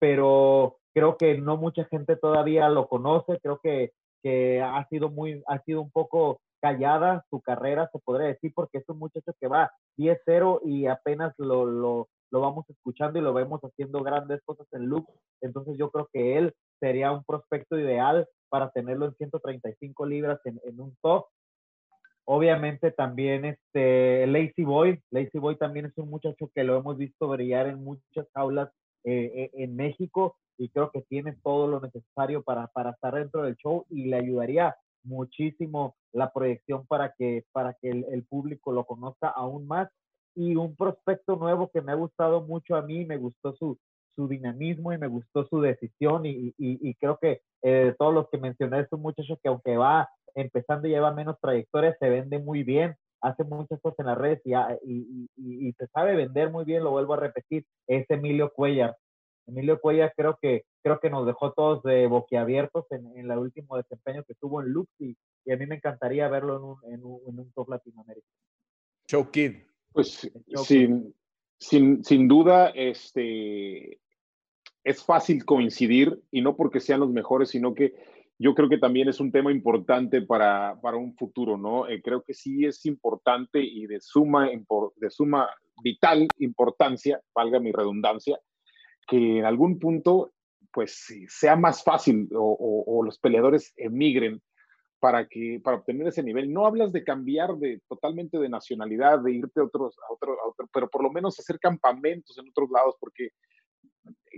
pero creo que no mucha gente todavía lo conoce. Creo que, que ha sido muy, ha sido un poco callada su carrera, se podría decir, porque es un muchacho que va 10-0 y apenas lo, lo, lo, vamos escuchando y lo vemos haciendo grandes cosas en look. Entonces yo creo que él sería un prospecto ideal para tenerlo en 135 libras en, en un top. Obviamente también este Lazy Boy, Lazy Boy también es un muchacho que lo hemos visto brillar en muchas aulas eh, eh, en México y creo que tiene todo lo necesario para, para estar dentro del show y le ayudaría muchísimo la proyección para que, para que el, público lo conozca aún más. Y un prospecto nuevo que me ha gustado mucho a mí, me gustó su, su dinamismo y me gustó su decisión y, y, creo que eh, todos los que mencioné es un muchacho que aunque va empezando y lleva menos trayectoria, se vende muy bien, hace muchas cosas en las redes y, y, se sabe vender muy bien, lo vuelvo a repetir, es Emilio Cuellar. Emilio Cuellar creo que, creo que nos dejó todos de boquiabiertos en, en el último desempeño que tuvo en Lux y, a mí me encantaría verlo en un, en un, en un top Latinoamérica. Show Kid. Pues sin, sin, sin duda, este, es fácil coincidir y no porque sean los mejores, sino que yo creo que también es un tema importante para, para un futuro, ¿no? Eh, creo que sí es importante y de suma, de suma vital importancia, valga mi redundancia, que en algún punto pues sea más fácil o, los peleadores emigren para que para obtener ese nivel. No hablas de cambiar de totalmente de nacionalidad, de irte a otros, a otro, a otro, pero por lo menos hacer campamentos en otros lados, porque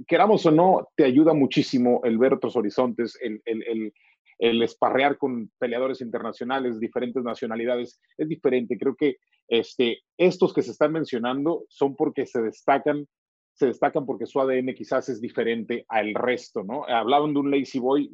queramos o no, te ayuda muchísimo el ver otros horizontes, el, el, el, el esparrear con peleadores internacionales, diferentes nacionalidades, es diferente. Creo que este, estos que se están mencionando son porque se destacan se destacan porque su ADN quizás es diferente al resto, ¿no? Hablaban de un Lazy Boy,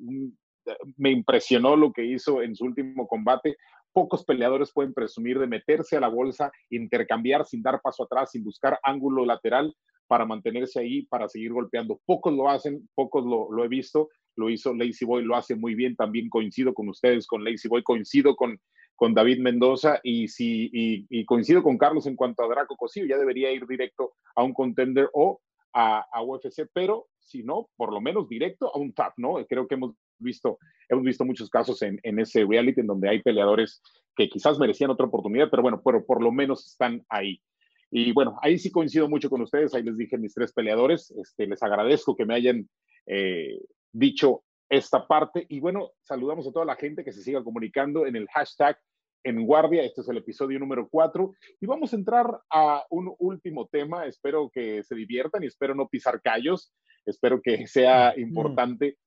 me impresionó lo que hizo en su último combate. Pocos peleadores pueden presumir de meterse a la bolsa, intercambiar sin dar paso atrás, sin buscar ángulo lateral para mantenerse ahí, para seguir golpeando. Pocos lo hacen, pocos lo, lo he visto, lo hizo Lazy Boy, lo hace muy bien, también coincido con ustedes, con Lazy Boy, coincido con, con David Mendoza y, si, y, coincido con Carlos en cuanto a Draco Cosillo, ya debería ir directo a un contender o a, UFC, pero si no, por lo menos directo a un TAP, ¿no? Creo que hemos visto, hemos visto muchos casos en, en ese reality en donde hay peleadores que quizás merecían otra oportunidad, pero bueno, pero por lo menos están ahí. Y bueno, ahí sí coincido mucho con ustedes, ahí les dije mis tres peleadores, este, les agradezco que me hayan eh, dicho esta parte. Y bueno, saludamos a toda la gente que se siga comunicando en el hashtag en guardia. Este es el episodio número 4 y vamos a entrar a un último tema. Espero que se diviertan y espero no pisar callos. Espero que sea importante.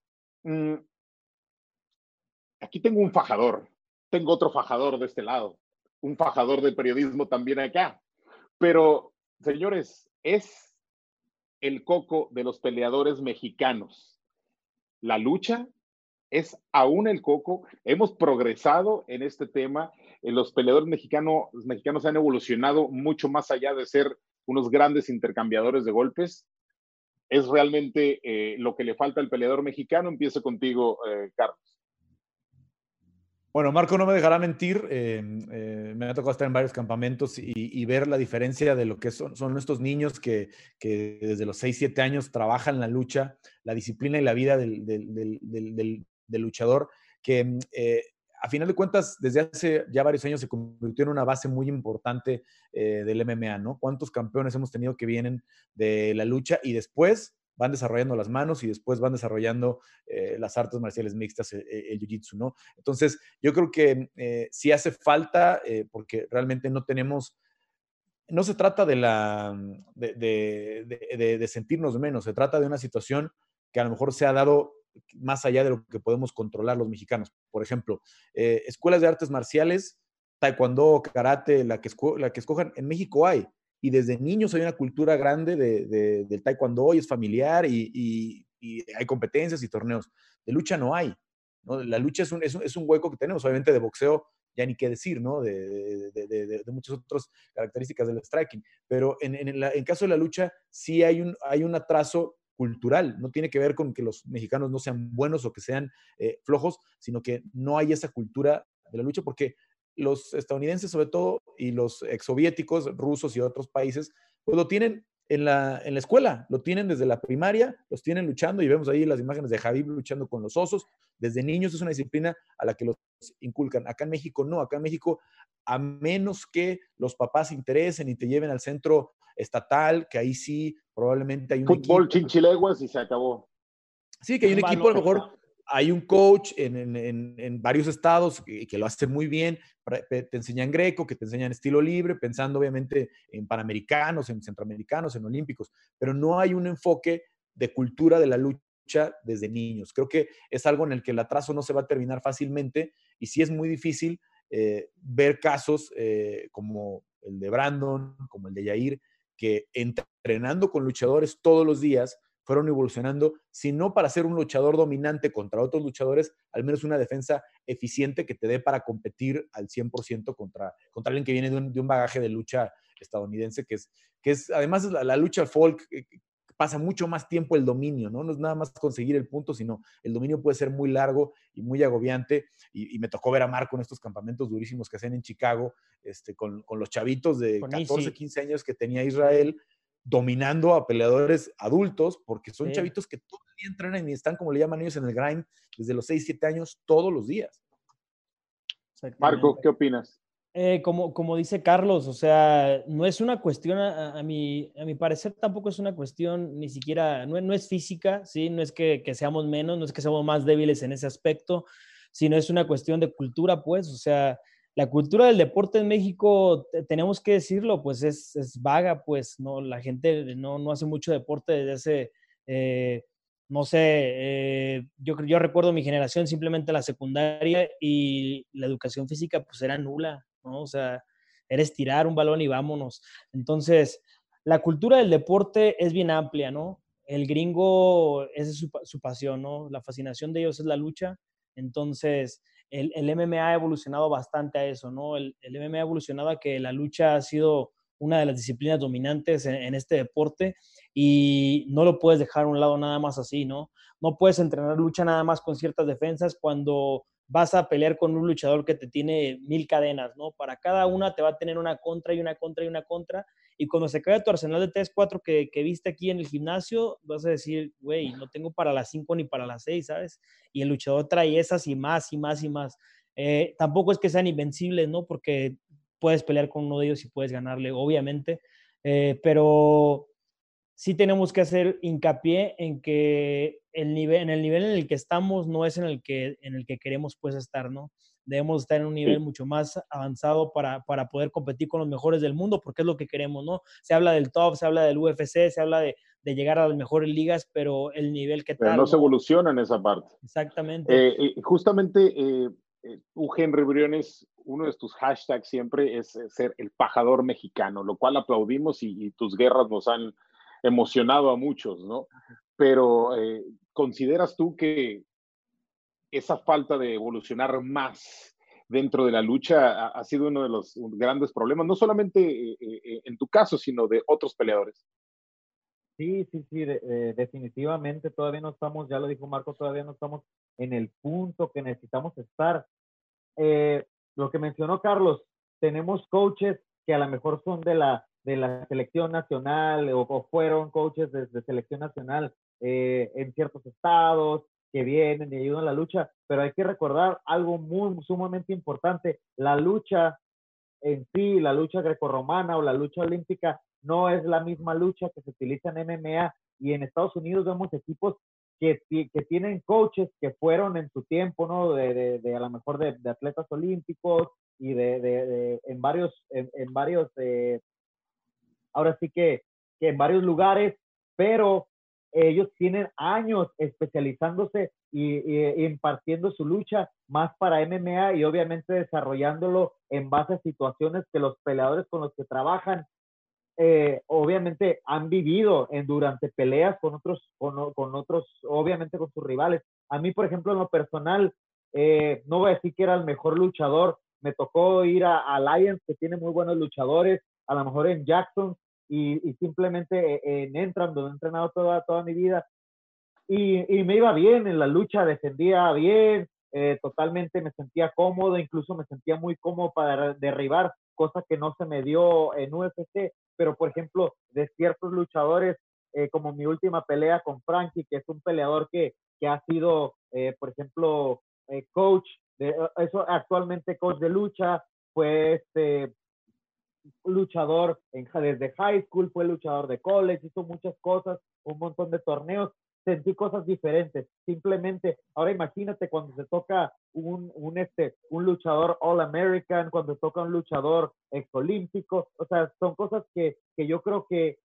Mm, aquí tengo un fajador. Tengo otro fajador de este lado. Un fajador de periodismo también acá. Pero, señores, es el coco de los peleadores mexicanos la lucha es aún el coco. Hemos progresado en este tema. Eh, los peleadores mexicanos, mexicanos han evolucionado mucho más allá de ser unos grandes intercambiadores de golpes. Es realmente eh, lo que le falta al peleador mexicano. Empiezo contigo, eh, Carlos. Bueno, Marco no me dejará mentir. Me ha tocado estar en varios campamentos y, ver la diferencia de lo que son, son estos niños que, desde los 6, 7 años trabajan la lucha, la disciplina y la vida del, luchador, que mm, eh, a final de cuentas, desde hace ya varios años se convirtió en una base muy importante del MMA, ¿no? ¿Cuántos campeones hemos tenido que vienen de la lucha y después van desarrollando las manos y después van desarrollando eh, las artes marciales mixtas, eh, eh, el, jiu-jitsu, ¿no? Entonces, yo creo que sí hace falta, porque realmente no tenemos, no se trata de, la, de, de, sentirnos menos, se trata de una situación que a lo mejor se ha dado más allá de lo que podemos controlar los mexicanos. Por ejemplo, escuelas de artes marciales, taekwondo, karate, la que, la que escojan, en México hay y desde niños hay una cultura grande de, del taekwondo y es familiar y, hay competencias y torneos. De lucha no hay. ¿no? La lucha es un, es, un, hueco que tenemos, obviamente de boxeo ya ni qué decir, ¿no? De, muchas otras características del striking. Pero en, en, caso de la lucha sí hay un, hay un atraso cultural, no tiene que ver con que los mexicanos no sean buenos o que sean eh, flojos, sino que no hay esa cultura de la lucha porque los estadounidenses sobre todo y los exsoviéticos, rusos y otros países, pues lo tienen en la, en la escuela, lo tienen desde la primaria, los tienen luchando y vemos ahí las imágenes de Javi luchando con los osos. Desde niños es una disciplina a la que los inculcan. Acá en México no, acá en México, a menos que los papás se interesen y te lleven al centro estatal, que ahí sí probablemente hay un Fútbol chinchileguas y se acabó. Sí, que hay un equipo a lo mejor hay un coach en, varios estados que, que, lo hace muy bien, te enseñan greco, que te enseñan estilo libre, pensando obviamente en panamericanos, en centroamericanos, en olímpicos, pero no hay un enfoque de cultura de la lucha desde niños. Creo que es algo en el que el atraso no se va a terminar fácilmente y sí es muy difícil eh, ver casos eh, como el de Brandon, como el de Yair, que entrenando con luchadores todos los días, fueron evolucionando, si no para ser un luchador dominante contra otros luchadores, al menos una defensa eficiente que te dé para competir al 100% contra, contra alguien que viene de un, bagaje de lucha estadounidense, que es, que es además la, lucha folk eh, pasa mucho más tiempo el dominio, ¿no? No es nada más conseguir el punto, sino el dominio puede ser muy largo y muy agobiante. Y, me tocó ver a Marco en estos campamentos durísimos que hacen en Chicago, este, con, con los chavitos de 14, 15 años que tenía Israel, dominando a peleadores adultos, porque son chavitos que todo el día entrenan y están, como le llaman ellos, en el grind desde los 6, 7 años todos los días. Marco, ¿qué opinas? Eh, como, como dice Carlos, o sea, no es una cuestión, a, mi, a mi parecer tampoco es una cuestión ni siquiera, no, no es física, ¿sí? No es que, que, seamos menos, no es que seamos más débiles en ese aspecto, sino es una cuestión de cultura, pues, o sea, la cultura del deporte en México, tenemos que decirlo, pues es, es, vaga, pues no, la gente no, no hace mucho deporte desde hace, eh, no sé, eh, yo, yo recuerdo mi generación simplemente la secundaria y la educación física pues era nula, ¿no? O sea, era estirar un balón y vámonos. Entonces, la cultura del deporte es bien amplia, ¿no? El gringo, es su, su pasión, ¿no? La fascinación de ellos es la lucha. Entonces, el, el, MMA ha evolucionado bastante a eso, ¿no? El, el, MMA ha evolucionado a que la lucha ha sido una de las disciplinas dominantes en, en, este deporte y no lo puedes dejar a un lado nada más así, ¿no? No puedes entrenar lucha nada más con ciertas defensas cuando vas a pelear con un luchador que te tiene mil cadenas, ¿no? Para cada una te va a tener una contra y una contra y una contra. Y cuando se cae tu arsenal de 3, 4 que, que viste aquí en el gimnasio, vas a decir, güey, no tengo para las 5 ni para las 6, ¿sabes? Y el luchador trae esas y más y más y más. Eh, tampoco es que sean invencibles, ¿no? Porque puedes pelear con uno de ellos y puedes ganarle, obviamente. Eh, pero sí tenemos que hacer hincapié en que el nivel, en el nivel en el que estamos no es en el que, en el que queremos pues estar, ¿no? Debemos estar en un nivel mucho más avanzado para, para poder competir con los mejores del mundo, porque es lo que queremos, ¿no? Se habla del top, se habla del UFC, se habla de, de llegar a las mejores ligas, pero el nivel que pero no se evoluciona en esa parte. Exactamente. Eh, eh, justamente, eh, eh, Henry Briones, uno de tus hashtags siempre es ser el pajador mexicano, lo cual aplaudimos y, y tus guerras nos han emocionado a muchos, ¿no? Pero eh, ¿consideras tú que esa falta de evolucionar más dentro de la lucha ha, sido uno de los grandes problemas, no solamente eh, eh, en tu caso, sino de otros peleadores? Sí, sí, sí, definitivamente todavía no estamos, ya lo dijo Marco, todavía no estamos en el punto que necesitamos estar. lo que mencionó Carlos, tenemos coaches que a lo mejor son de la de la selección nacional o, fueron coaches de, selección nacional eh, en ciertos estados que vienen y ayudan a la lucha, pero hay que recordar algo muy sumamente importante, la lucha en sí, la lucha grecorromana o la lucha olímpica no es la misma lucha que se utiliza en MMA y en Estados Unidos vemos equipos que, que tienen coaches que fueron en su tiempo, ¿no? De, de, a lo mejor de, atletas olímpicos y de, en varios, en, en varios eh, ahora sí que, en varios lugares, pero ellos tienen años especializándose y, impartiendo su lucha más para MMA y obviamente desarrollándolo en base a situaciones que los peleadores con los que trabajan eh, obviamente han vivido durante peleas con otros, con, otros, obviamente con sus rivales. A mí, por ejemplo, en lo personal, eh, no voy a decir que era el mejor luchador, me tocó ir a, a Lions, que tiene muy buenos luchadores, a lo mejor en Jackson y, simplemente en entran donde he entrenado toda, toda mi vida y, y, me iba bien en la lucha, defendía bien, eh, totalmente me sentía cómodo, incluso me sentía muy cómodo para derribar, cosa que no se me dio en UFC, pero por ejemplo, de ciertos luchadores, eh, como mi última pelea con Frankie, que es un peleador que, que ha sido, eh, por ejemplo, coach, de, eso actualmente coach de lucha, fue este luchador en, desde high school, fue luchador de college, hizo muchas cosas, un montón de torneos sentí cosas diferentes. Simplemente, ahora imagínate cuando se toca un, un, este, un luchador All American, cuando toca un luchador exolímpico, o sea, son cosas que, que yo creo que,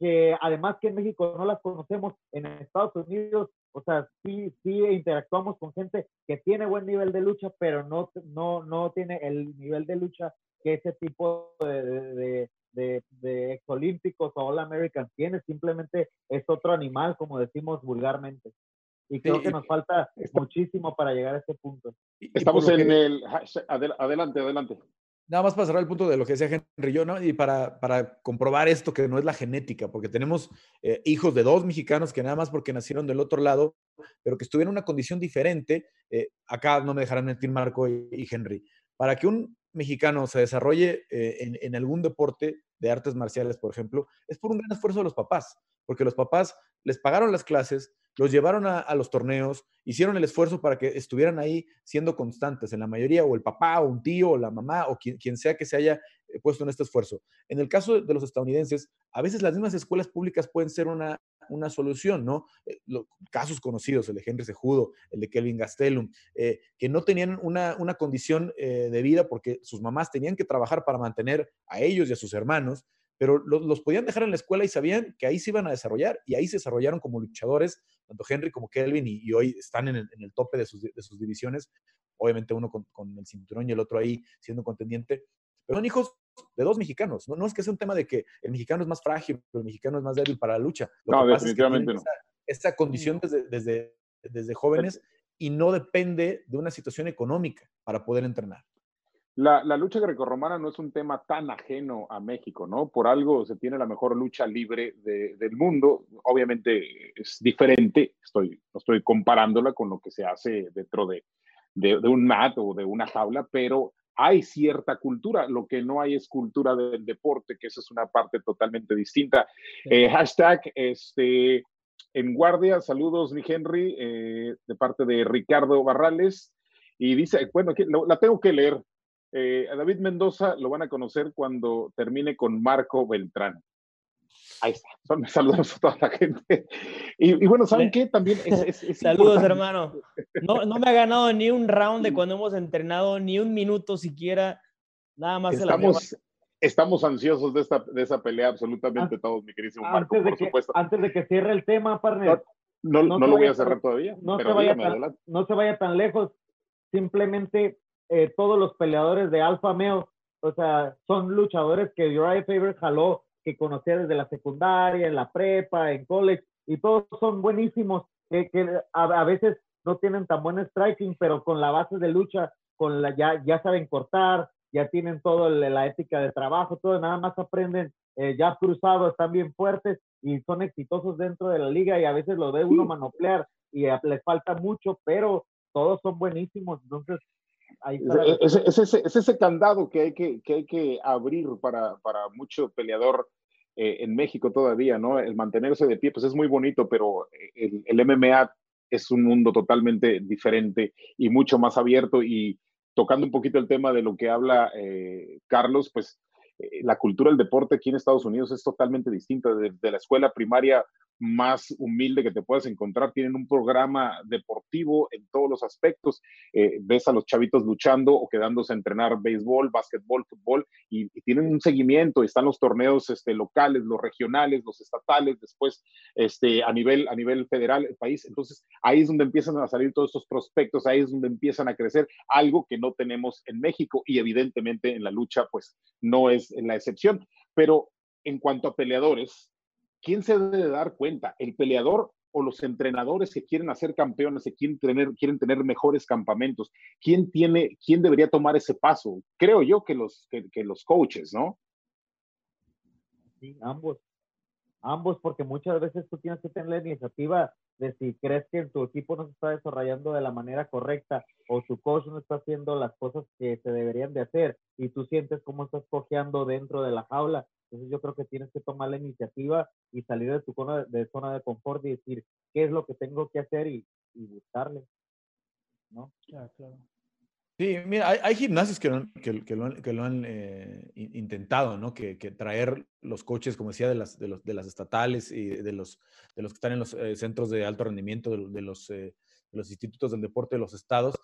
que además que en México no las conocemos, en Estados Unidos, o sea, sí, sí interactuamos con gente que tiene buen nivel de lucha, pero no, no, no tiene el nivel de lucha que ese tipo de, de, de exolímpicos o All American tiene, simplemente es otro animal, como decimos vulgarmente. Y creo que nos falta muchísimo para llegar a ese punto. Estamos en el... Adelante, adelante. Nada más para cerrar el punto de lo que decía Henry yo, ¿no? Y para, para comprobar esto que no es la genética, porque tenemos eh, hijos de dos mexicanos que nada más porque nacieron del otro lado, pero que estuvieron en una condición diferente, eh, acá no me dejarán mentir Marco y, Henry, para que un mexicano se desarrolle eh, en, algún deporte, de artes marciales, por ejemplo, es por un gran esfuerzo de los papás, porque los papás les pagaron las clases, los llevaron a, los torneos, hicieron el esfuerzo para que estuvieran ahí siendo constantes, en la mayoría, o el papá, o un tío, o la mamá, o quien, quien sea que se haya eh, puesto en este esfuerzo. En el caso de los estadounidenses, a veces las mismas escuelas públicas pueden ser una, una solución, ¿no? Eh, los casos conocidos, el de Henry Sejudo, el de Kelvin Gastelum, eh, que no tenían una, una condición de vida porque sus mamás tenían que trabajar para mantener a ellos y a sus hermanos, pero los, podían dejar en la escuela y sabían que ahí se iban a desarrollar y ahí se desarrollaron como luchadores, tanto Henry como Kelvin, y, hoy están en el, en el tope de sus, de sus, divisiones, obviamente uno con, con, el cinturón y el otro ahí siendo contendiente, pero son hijos de dos mexicanos, no, no es que sea un tema de que el mexicano es más frágil, el mexicano es más débil para la lucha. no, definitivamente no. Esa, condición desde, desde, desde jóvenes y no depende de una situación económica para poder entrenar. La, la, lucha grecorromana no es un tema tan ajeno a México, ¿no? Por algo se tiene la mejor lucha libre del mundo. Obviamente es diferente, estoy, estoy comparándola con lo que se hace dentro de, de, un mat o de una jaula, pero hay cierta cultura. Lo que no hay es cultura del deporte, que esa es una parte totalmente distinta. Eh, hashtag este, en guardia, saludos, mi Henry, eh, de parte de Ricardo Barrales. Y dice, bueno, la tengo que leer eh, a David Mendoza lo van a conocer cuando termine con Marco Beltrán. Ahí está. Son, saludos a toda la gente. Y, bueno, ¿saben qué? También es, Saludos, hermano. No, no, me ha ganado ni un round de cuando hemos entrenado, ni un minuto siquiera. Nada más estamos, estamos ansiosos de, esta, de esa pelea, absolutamente todos, mi queridísimo Marco, por supuesto. Antes de que cierre el tema, partner. No, no, lo voy a cerrar todavía. No, se vaya no se vaya tan lejos. Simplemente eh, todos los peleadores de Alfa Meo, o sea, son luchadores que Uriah Faber jaló, que conocía desde la secundaria, en la prepa, en college, y todos son buenísimos, que, a, veces no tienen tan buen striking, pero con la base de lucha, con la, ya, ya saben cortar, ya tienen toda la ética de trabajo, todo, nada más aprenden eh, ya cruzado, están bien fuertes y son exitosos dentro de la liga y a veces lo ve uno manoplear y les falta mucho, pero todos son buenísimos, entonces es, ese, candado que hay que, que, hay que abrir para, para mucho peleador eh, en México todavía, ¿no? El mantenerse de pie, pues es muy bonito, pero el, el, MMA es un mundo totalmente diferente y mucho más abierto. Y tocando un poquito el tema de lo que habla eh, Carlos, pues eh, la cultura del deporte aquí en Estados Unidos es totalmente distinta. Desde la escuela primaria más humilde que te puedas encontrar. Tienen un programa deportivo en todos los aspectos. Eh, ves a los chavitos luchando o quedándose a entrenar béisbol, básquetbol, fútbol y, tienen un seguimiento. Están los torneos este, locales, los regionales, los estatales, después este, a, nivel, a nivel federal, el país. Entonces ahí es donde empiezan a salir todos estos prospectos, ahí es donde empiezan a crecer algo que no tenemos en México y evidentemente en la lucha pues no es la excepción. Pero en cuanto a peleadores, ¿quién se debe dar cuenta? ¿El peleador o los entrenadores que quieren hacer campeones, que quieren tener, quieren tener mejores campamentos? ¿Quién, tiene, ¿Quién debería tomar ese paso? Creo yo que los, que, los coaches, ¿no? Sí, ambos. Ambos, porque muchas veces tú tienes que tener la iniciativa de si crees que tu equipo no se está desarrollando de la manera correcta o tu coach no está haciendo las cosas que se deberían de hacer y tú sientes cómo estás cojeando dentro de la jaula. Entonces yo creo que tienes que tomar la iniciativa y salir de tu zona de, zona de confort y decir qué es lo que tengo que hacer y, y buscarle. ¿No? Claro, claro. Sí, mira, hay, gimnasios que lo, que, lo han eh, intentado, ¿no? Que, traer los coches, como decía, de las, de, los, de las estatales y de los, de los que están en los eh, centros de alto rendimiento, de, los, eh, los institutos del deporte de los estados.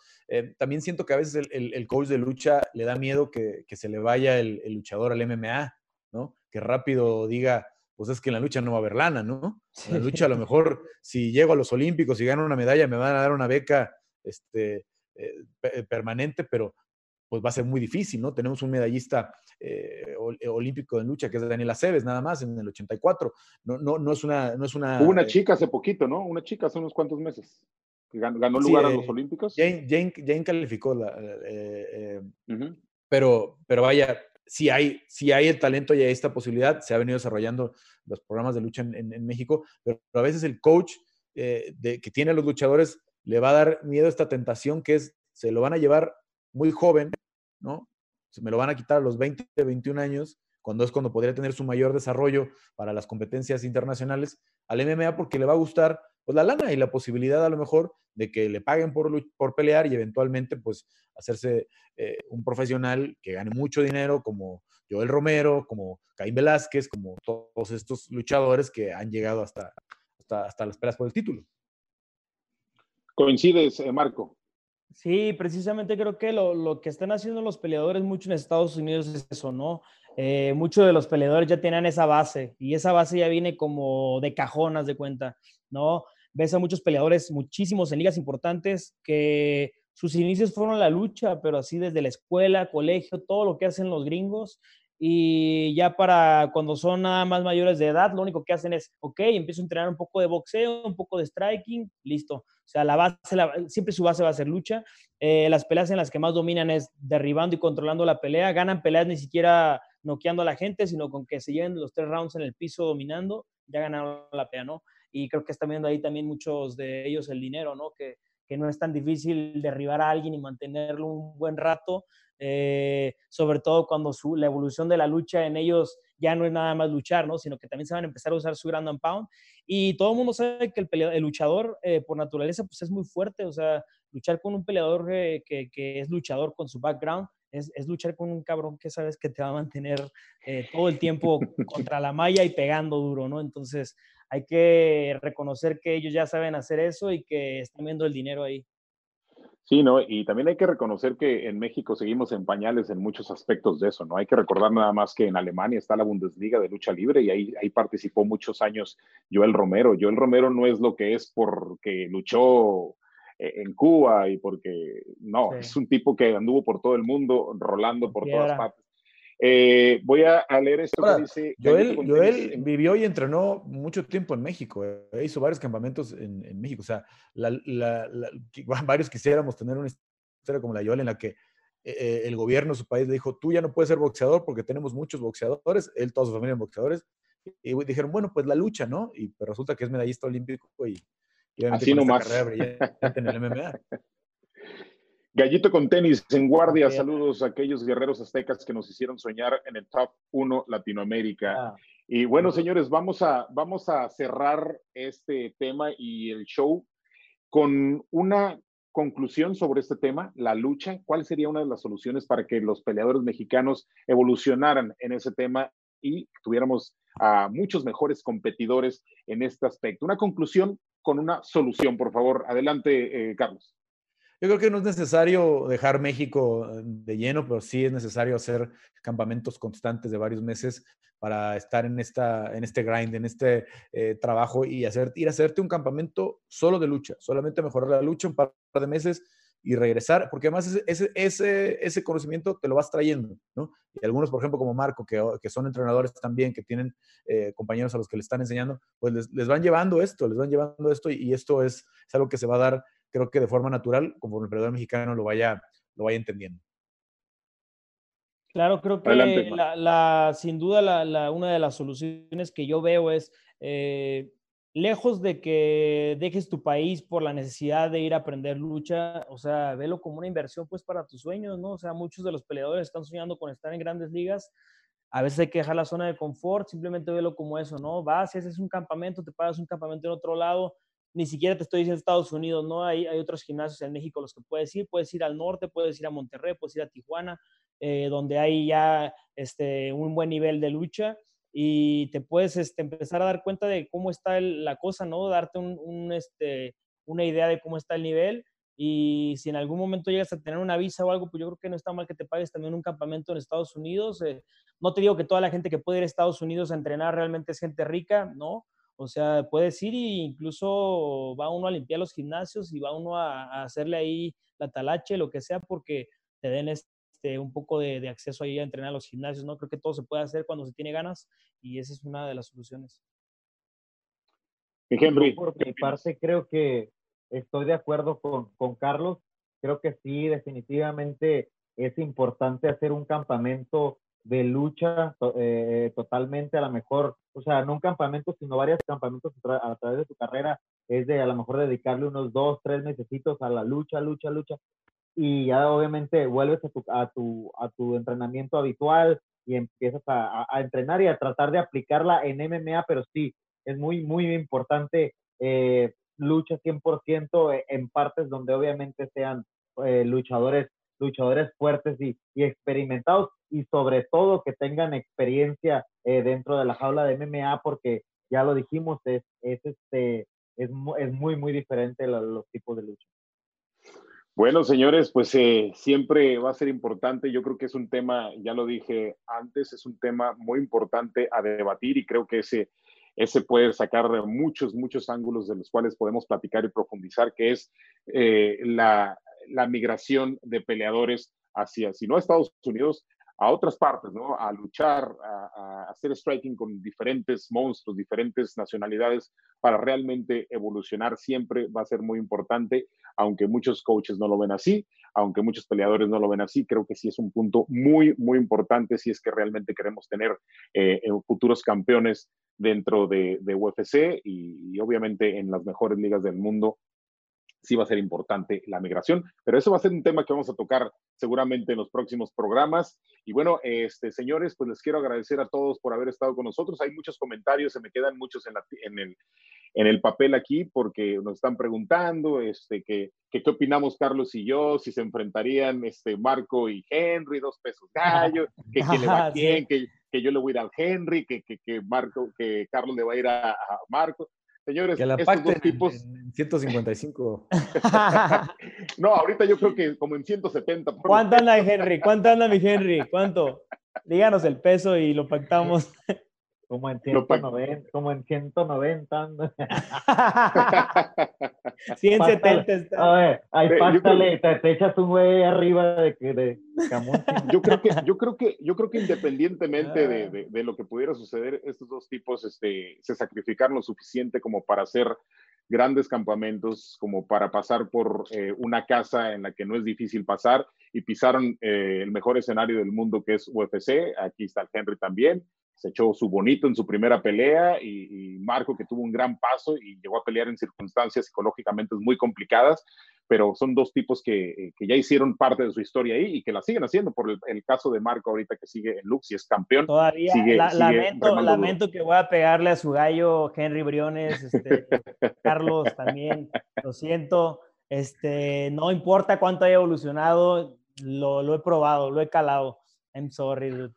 también siento que a veces el, coach de lucha le da miedo que, se le vaya el, luchador al MMA, ¿no? Que rápido diga, pues es que en la lucha no va a haber lana, ¿no? En la lucha a lo mejor si llego a los Olímpicos y gano una medalla me van a dar una beca, este eh, eh, permanente, pero pues va a ser muy difícil, ¿no? Tenemos un medallista eh, olímpico de lucha que es Daniela Aceves, nada más, en el 84. No, no, no, es una, no es una... Hubo una chica hace poquito, ¿no? Una chica hace unos cuantos meses. Que ganó, lugar a los Olímpicos. Jane, Jane, calificó, la, pero, pero vaya, si hay, si hay el talento y hay esta posibilidad, se ha venido desarrollando los programas de lucha en, México, pero, a veces el coach de, que tiene a los luchadores le va a dar miedo esta tentación que es, se lo van a llevar muy joven, ¿no? Se me lo van a quitar a los 20, 21 años, cuando es cuando podría tener su mayor desarrollo para las competencias internacionales, al MMA porque le va a gustar pues la lana y la posibilidad a lo mejor de que le paguen por, por pelear y eventualmente pues hacerse eh, un profesional que gane mucho dinero como Joel Romero, como Caín Velázquez, como todos estos luchadores que han llegado hasta, hasta, hasta las peleas por el título. ¿Coincides, eh, Marco? Sí, precisamente creo que lo, que están haciendo los peleadores mucho en Estados Unidos es eso, ¿no? Eh, muchos de los peleadores ya tienen esa base y esa base ya viene como de cajonas de cuenta, ¿no? Ves a muchos peleadores, muchísimos en ligas importantes, que sus inicios fueron la lucha, pero así desde la escuela, colegio, todo lo que hacen los gringos, y ya para cuando son nada más mayores de edad, lo único que hacen es, ok, empiezo a entrenar un poco de boxeo, un poco de striking, listo. O sea, la base, siempre su base va a ser lucha. Eh, las peleas en las que más dominan es derribando y controlando la pelea. Ganan peleas ni siquiera noqueando a la gente, sino con que se lleven los tres rounds en el piso dominando, ya ganaron la pelea, ¿no? Y creo que están viendo ahí también muchos de ellos el dinero, ¿no? Que, que no es tan difícil derribar a alguien y mantenerlo un buen rato, eh, sobre todo cuando su, la evolución de la lucha en ellos ya no es nada más luchar, ¿no? sino que también se van a empezar a usar su ground and pound. Y todo el mundo sabe que el, el luchador eh, por naturaleza pues, es muy fuerte, o sea, luchar con un peleador eh, que, es luchador con su background es, luchar con un cabrón que sabes que te va a mantener todo el tiempo contra la malla y pegando duro, ¿no? Entonces hay que reconocer que ellos ya saben hacer eso y que están viendo el dinero ahí. Sí, ¿no? Y también hay que reconocer que en México seguimos en pañales en muchos aspectos de eso, ¿no? Hay que recordar nada más que en Alemania está la Bundesliga de lucha libre y ahí, ahí participó muchos años Joel Romero. Joel Romero no es lo que es porque luchó eh, en Cuba y porque, no, es un tipo que anduvo por todo el mundo, rolando por todas partes. Eh, voy a, leer esto que dice. Joel, vivió y entrenó mucho tiempo en México. Eh, hizo varios campamentos en, México. O sea, varios quisiéramos tener una historia como la de Joel en la que eh, el gobierno de su país le dijo: Tú ya no puedes ser boxeador porque tenemos muchos boxeadores. Él, toda su familia, boxeadores. Y dijeron: Bueno, pues la lucha, ¿no? Y pues resulta que es medallista olímpico y, y Así nomás. Carrera en el MMA. Gallito con tenis en guardia, saludos a aquellos guerreros aztecas que nos hicieron soñar en el top 1 Latinoamérica. Ah. Y bueno, señores, vamos a, vamos a cerrar este tema y el show con una conclusión sobre este tema, la lucha. ¿Cuál sería una de las soluciones para que los peleadores mexicanos evolucionaran en ese tema y tuviéramos a muchos mejores competidores en este aspecto? Una conclusión con una solución, por favor. Adelante, eh, Carlos. Yo creo que no es necesario dejar México eh, de lleno, pero sí es necesario hacer campamentos constantes de varios meses para estar en, esta, en este grind, en este eh, trabajo y hacer, ir a hacerte un campamento solo de lucha, solamente mejorar la lucha un par de meses y regresar, porque además ese, ese, ese, conocimiento te lo vas trayendo, ¿no? Y algunos, por ejemplo, como Marco, que, que son entrenadores también, que tienen eh, compañeros a los que le están enseñando, pues les, les, van llevando esto, les van llevando esto y, y esto es, es, algo que se va a dar creo que de forma natural, como el peleador mexicano lo vaya, lo vaya entendiendo. Claro, creo que la, sin duda la, una de las soluciones que yo veo es, eh, lejos de que dejes tu país por la necesidad de ir a aprender lucha, o sea, velo como una inversión pues para tus sueños, ¿no? O sea, muchos de los peleadores están soñando con estar en grandes ligas, a veces hay que dejar la zona de confort, simplemente velo como eso, ¿no? Vas, haces un campamento, te pagas un campamento en otro lado, ni siquiera te estoy diciendo Estados Unidos, ¿no? Hay, hay otros gimnasios en México los que puedes ir, puedes ir al norte, puedes ir a Monterrey, puedes ir a Tijuana, eh, donde hay ya este, un buen nivel de lucha y te puedes este, empezar a dar cuenta de cómo está la cosa, ¿no? Darte un, este, una idea de cómo está el nivel y si en algún momento llegas a tener una visa o algo, pues yo creo que no está mal que te pagues también un campamento en Estados Unidos. Eh, no te digo que toda la gente que puede ir a Estados Unidos a entrenar realmente es gente rica, ¿no? O sea, puedes ir e incluso va uno a limpiar los gimnasios y va uno a, hacerle ahí la talache, lo que sea, porque te den este, un poco de, acceso ahí a entrenar a los gimnasios, ¿no? Creo que todo se puede hacer cuando se tiene ganas y esa es una de las soluciones. Henry. Por mi parte, creo que estoy de acuerdo con, con Carlos. Creo que sí, definitivamente es importante hacer un campamento de lucha eh, totalmente, a lo mejor, o sea, no un campamento, sino varios campamentos a, través de tu carrera, es de a lo mejor dedicarle unos dos, tres necesitos a la lucha, lucha, lucha, y ya obviamente vuelves a tu, a tu, a tu entrenamiento habitual y empiezas a, a, entrenar y a tratar de aplicarla en MMA, pero sí, es muy, muy importante eh, lucha 100% en partes donde obviamente sean eh, luchadores luchadores fuertes y, experimentados y sobre todo que tengan experiencia eh, dentro de la jaula de MMA porque ya lo dijimos, es, es, este, es, es muy, muy diferente los, tipos de lucha. Bueno, señores, pues eh, siempre va a ser importante. Yo creo que es un tema, ya lo dije antes, es un tema muy importante a debatir y creo que ese, ese puede sacar muchos, muchos ángulos de los cuales podemos platicar y profundizar, que es eh, la, la migración de peleadores hacia, si no a Estados Unidos, a otras partes, ¿no? A luchar, a, hacer striking con diferentes monstruos, diferentes nacionalidades, para realmente evolucionar siempre va a ser muy importante, aunque muchos coaches no lo ven así, aunque muchos peleadores no lo ven así, creo que sí es un punto muy, muy importante si es que realmente queremos tener eh, futuros campeones dentro de, UFC y obviamente en las mejores ligas del mundo sí va a ser importante la migración, pero eso va a ser un tema que vamos a tocar seguramente en los próximos programas. Y bueno, este, señores, pues les quiero agradecer a todos por haber estado con nosotros. Hay muchos comentarios, se me quedan muchos en, en, el, en el papel aquí porque nos están preguntando este, que, qué opinamos Carlos y yo, si se enfrentarían este, Marco y Henry, dos pesos gallo, que quién le va a quién, que, que, yo le voy a ir al Henry, que, que, que, Marco, que Carlos le va a ir a, a Marco. Señores, que la estos dos tipos. En, 155. no, ahorita yo creo que como en 170. ¿Cuánto anda, Henry? ¿Cuánto anda, mi Henry? ¿Cuánto? Díganos el peso y lo pactamos. Como en 190, como en 190. 170 está. A ver, ahí pásale, te, echas un güey arriba de, de Yo creo que, yo creo que, yo creo que independientemente de, de, de, lo que pudiera suceder, estos dos tipos este, se sacrificaron lo suficiente como para hacer grandes campamentos, como para pasar por eh, una casa en la que no es difícil pasar y pisaron eh, el mejor escenario del mundo que es UFC. Aquí está el Henry también se echó su bonito en su primera pelea y, Marco que tuvo un gran paso y llegó a pelear en circunstancias psicológicamente muy complicadas, pero son dos tipos que, eh, que ya hicieron parte de su historia ahí y que la siguen haciendo por el, caso de Marco ahorita que sigue en Lux y es campeón. Todavía lamento, lamento que voy a pegarle a su gallo Henry Briones, este, Carlos también, lo siento, este, no importa cuánto haya evolucionado, lo, lo he probado, lo he calado. I'm sorry, dude.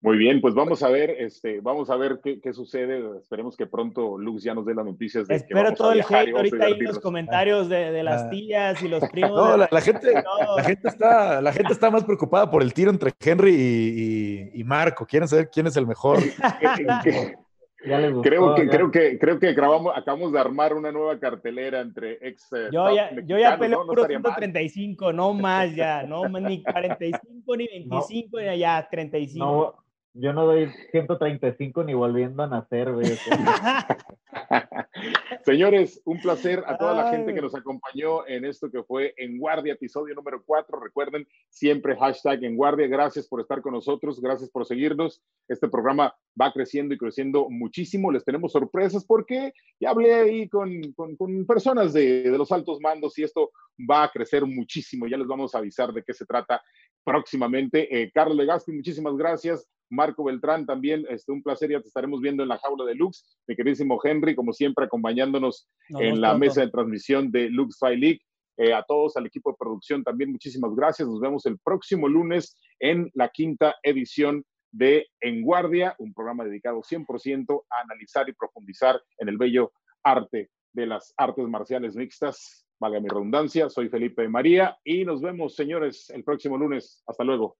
Muy bien, pues vamos a ver, este, vamos a ver qué, qué, sucede. Esperemos que pronto Luz ya nos dé las noticias. De Espero todo el hate ahorita ahí los comentarios de, de las ah. tías y los primos. No, la, gente, la, gente está, la gente está más preocupada por el tiro entre Henry y, y, Marco. Quieren saber quién es el mejor. creo que creo que creo que grabamos, acabamos de armar una nueva cartelera entre ex. Eh, yo ya, yo ya peleo por 135, no más ya, no ni 45 ni 25, ya 35. Yo no doy 135 ni volviendo a nacer, güey. Señores, un placer a toda la gente que nos acompañó en esto que fue En Guardia, episodio número 4. Recuerden, siempre hashtag En Guardia. Gracias por estar con nosotros, gracias por seguirnos. Este programa va creciendo y creciendo muchísimo. Les tenemos sorpresas porque ya hablé ahí con, con, personas de, de los altos mandos y esto va a crecer muchísimo. Ya les vamos a avisar de qué se trata próximamente. Eh, Carlos Legaspi, muchísimas gracias. Marco Beltrán también, este, un placer, ya te estaremos viendo en la jaula de Lux. Mi queridísimo Henry, como siempre, acompañándonos en la mesa de transmisión de Lux Fight League. Eh, a todos, al equipo de producción también, muchísimas gracias. Nos vemos el próximo lunes en la quinta edición de En Guardia, un programa dedicado 100% a analizar y profundizar en el bello arte de las artes marciales mixtas valga mi redundancia, soy Felipe María y nos vemos, señores, el próximo lunes. Hasta luego.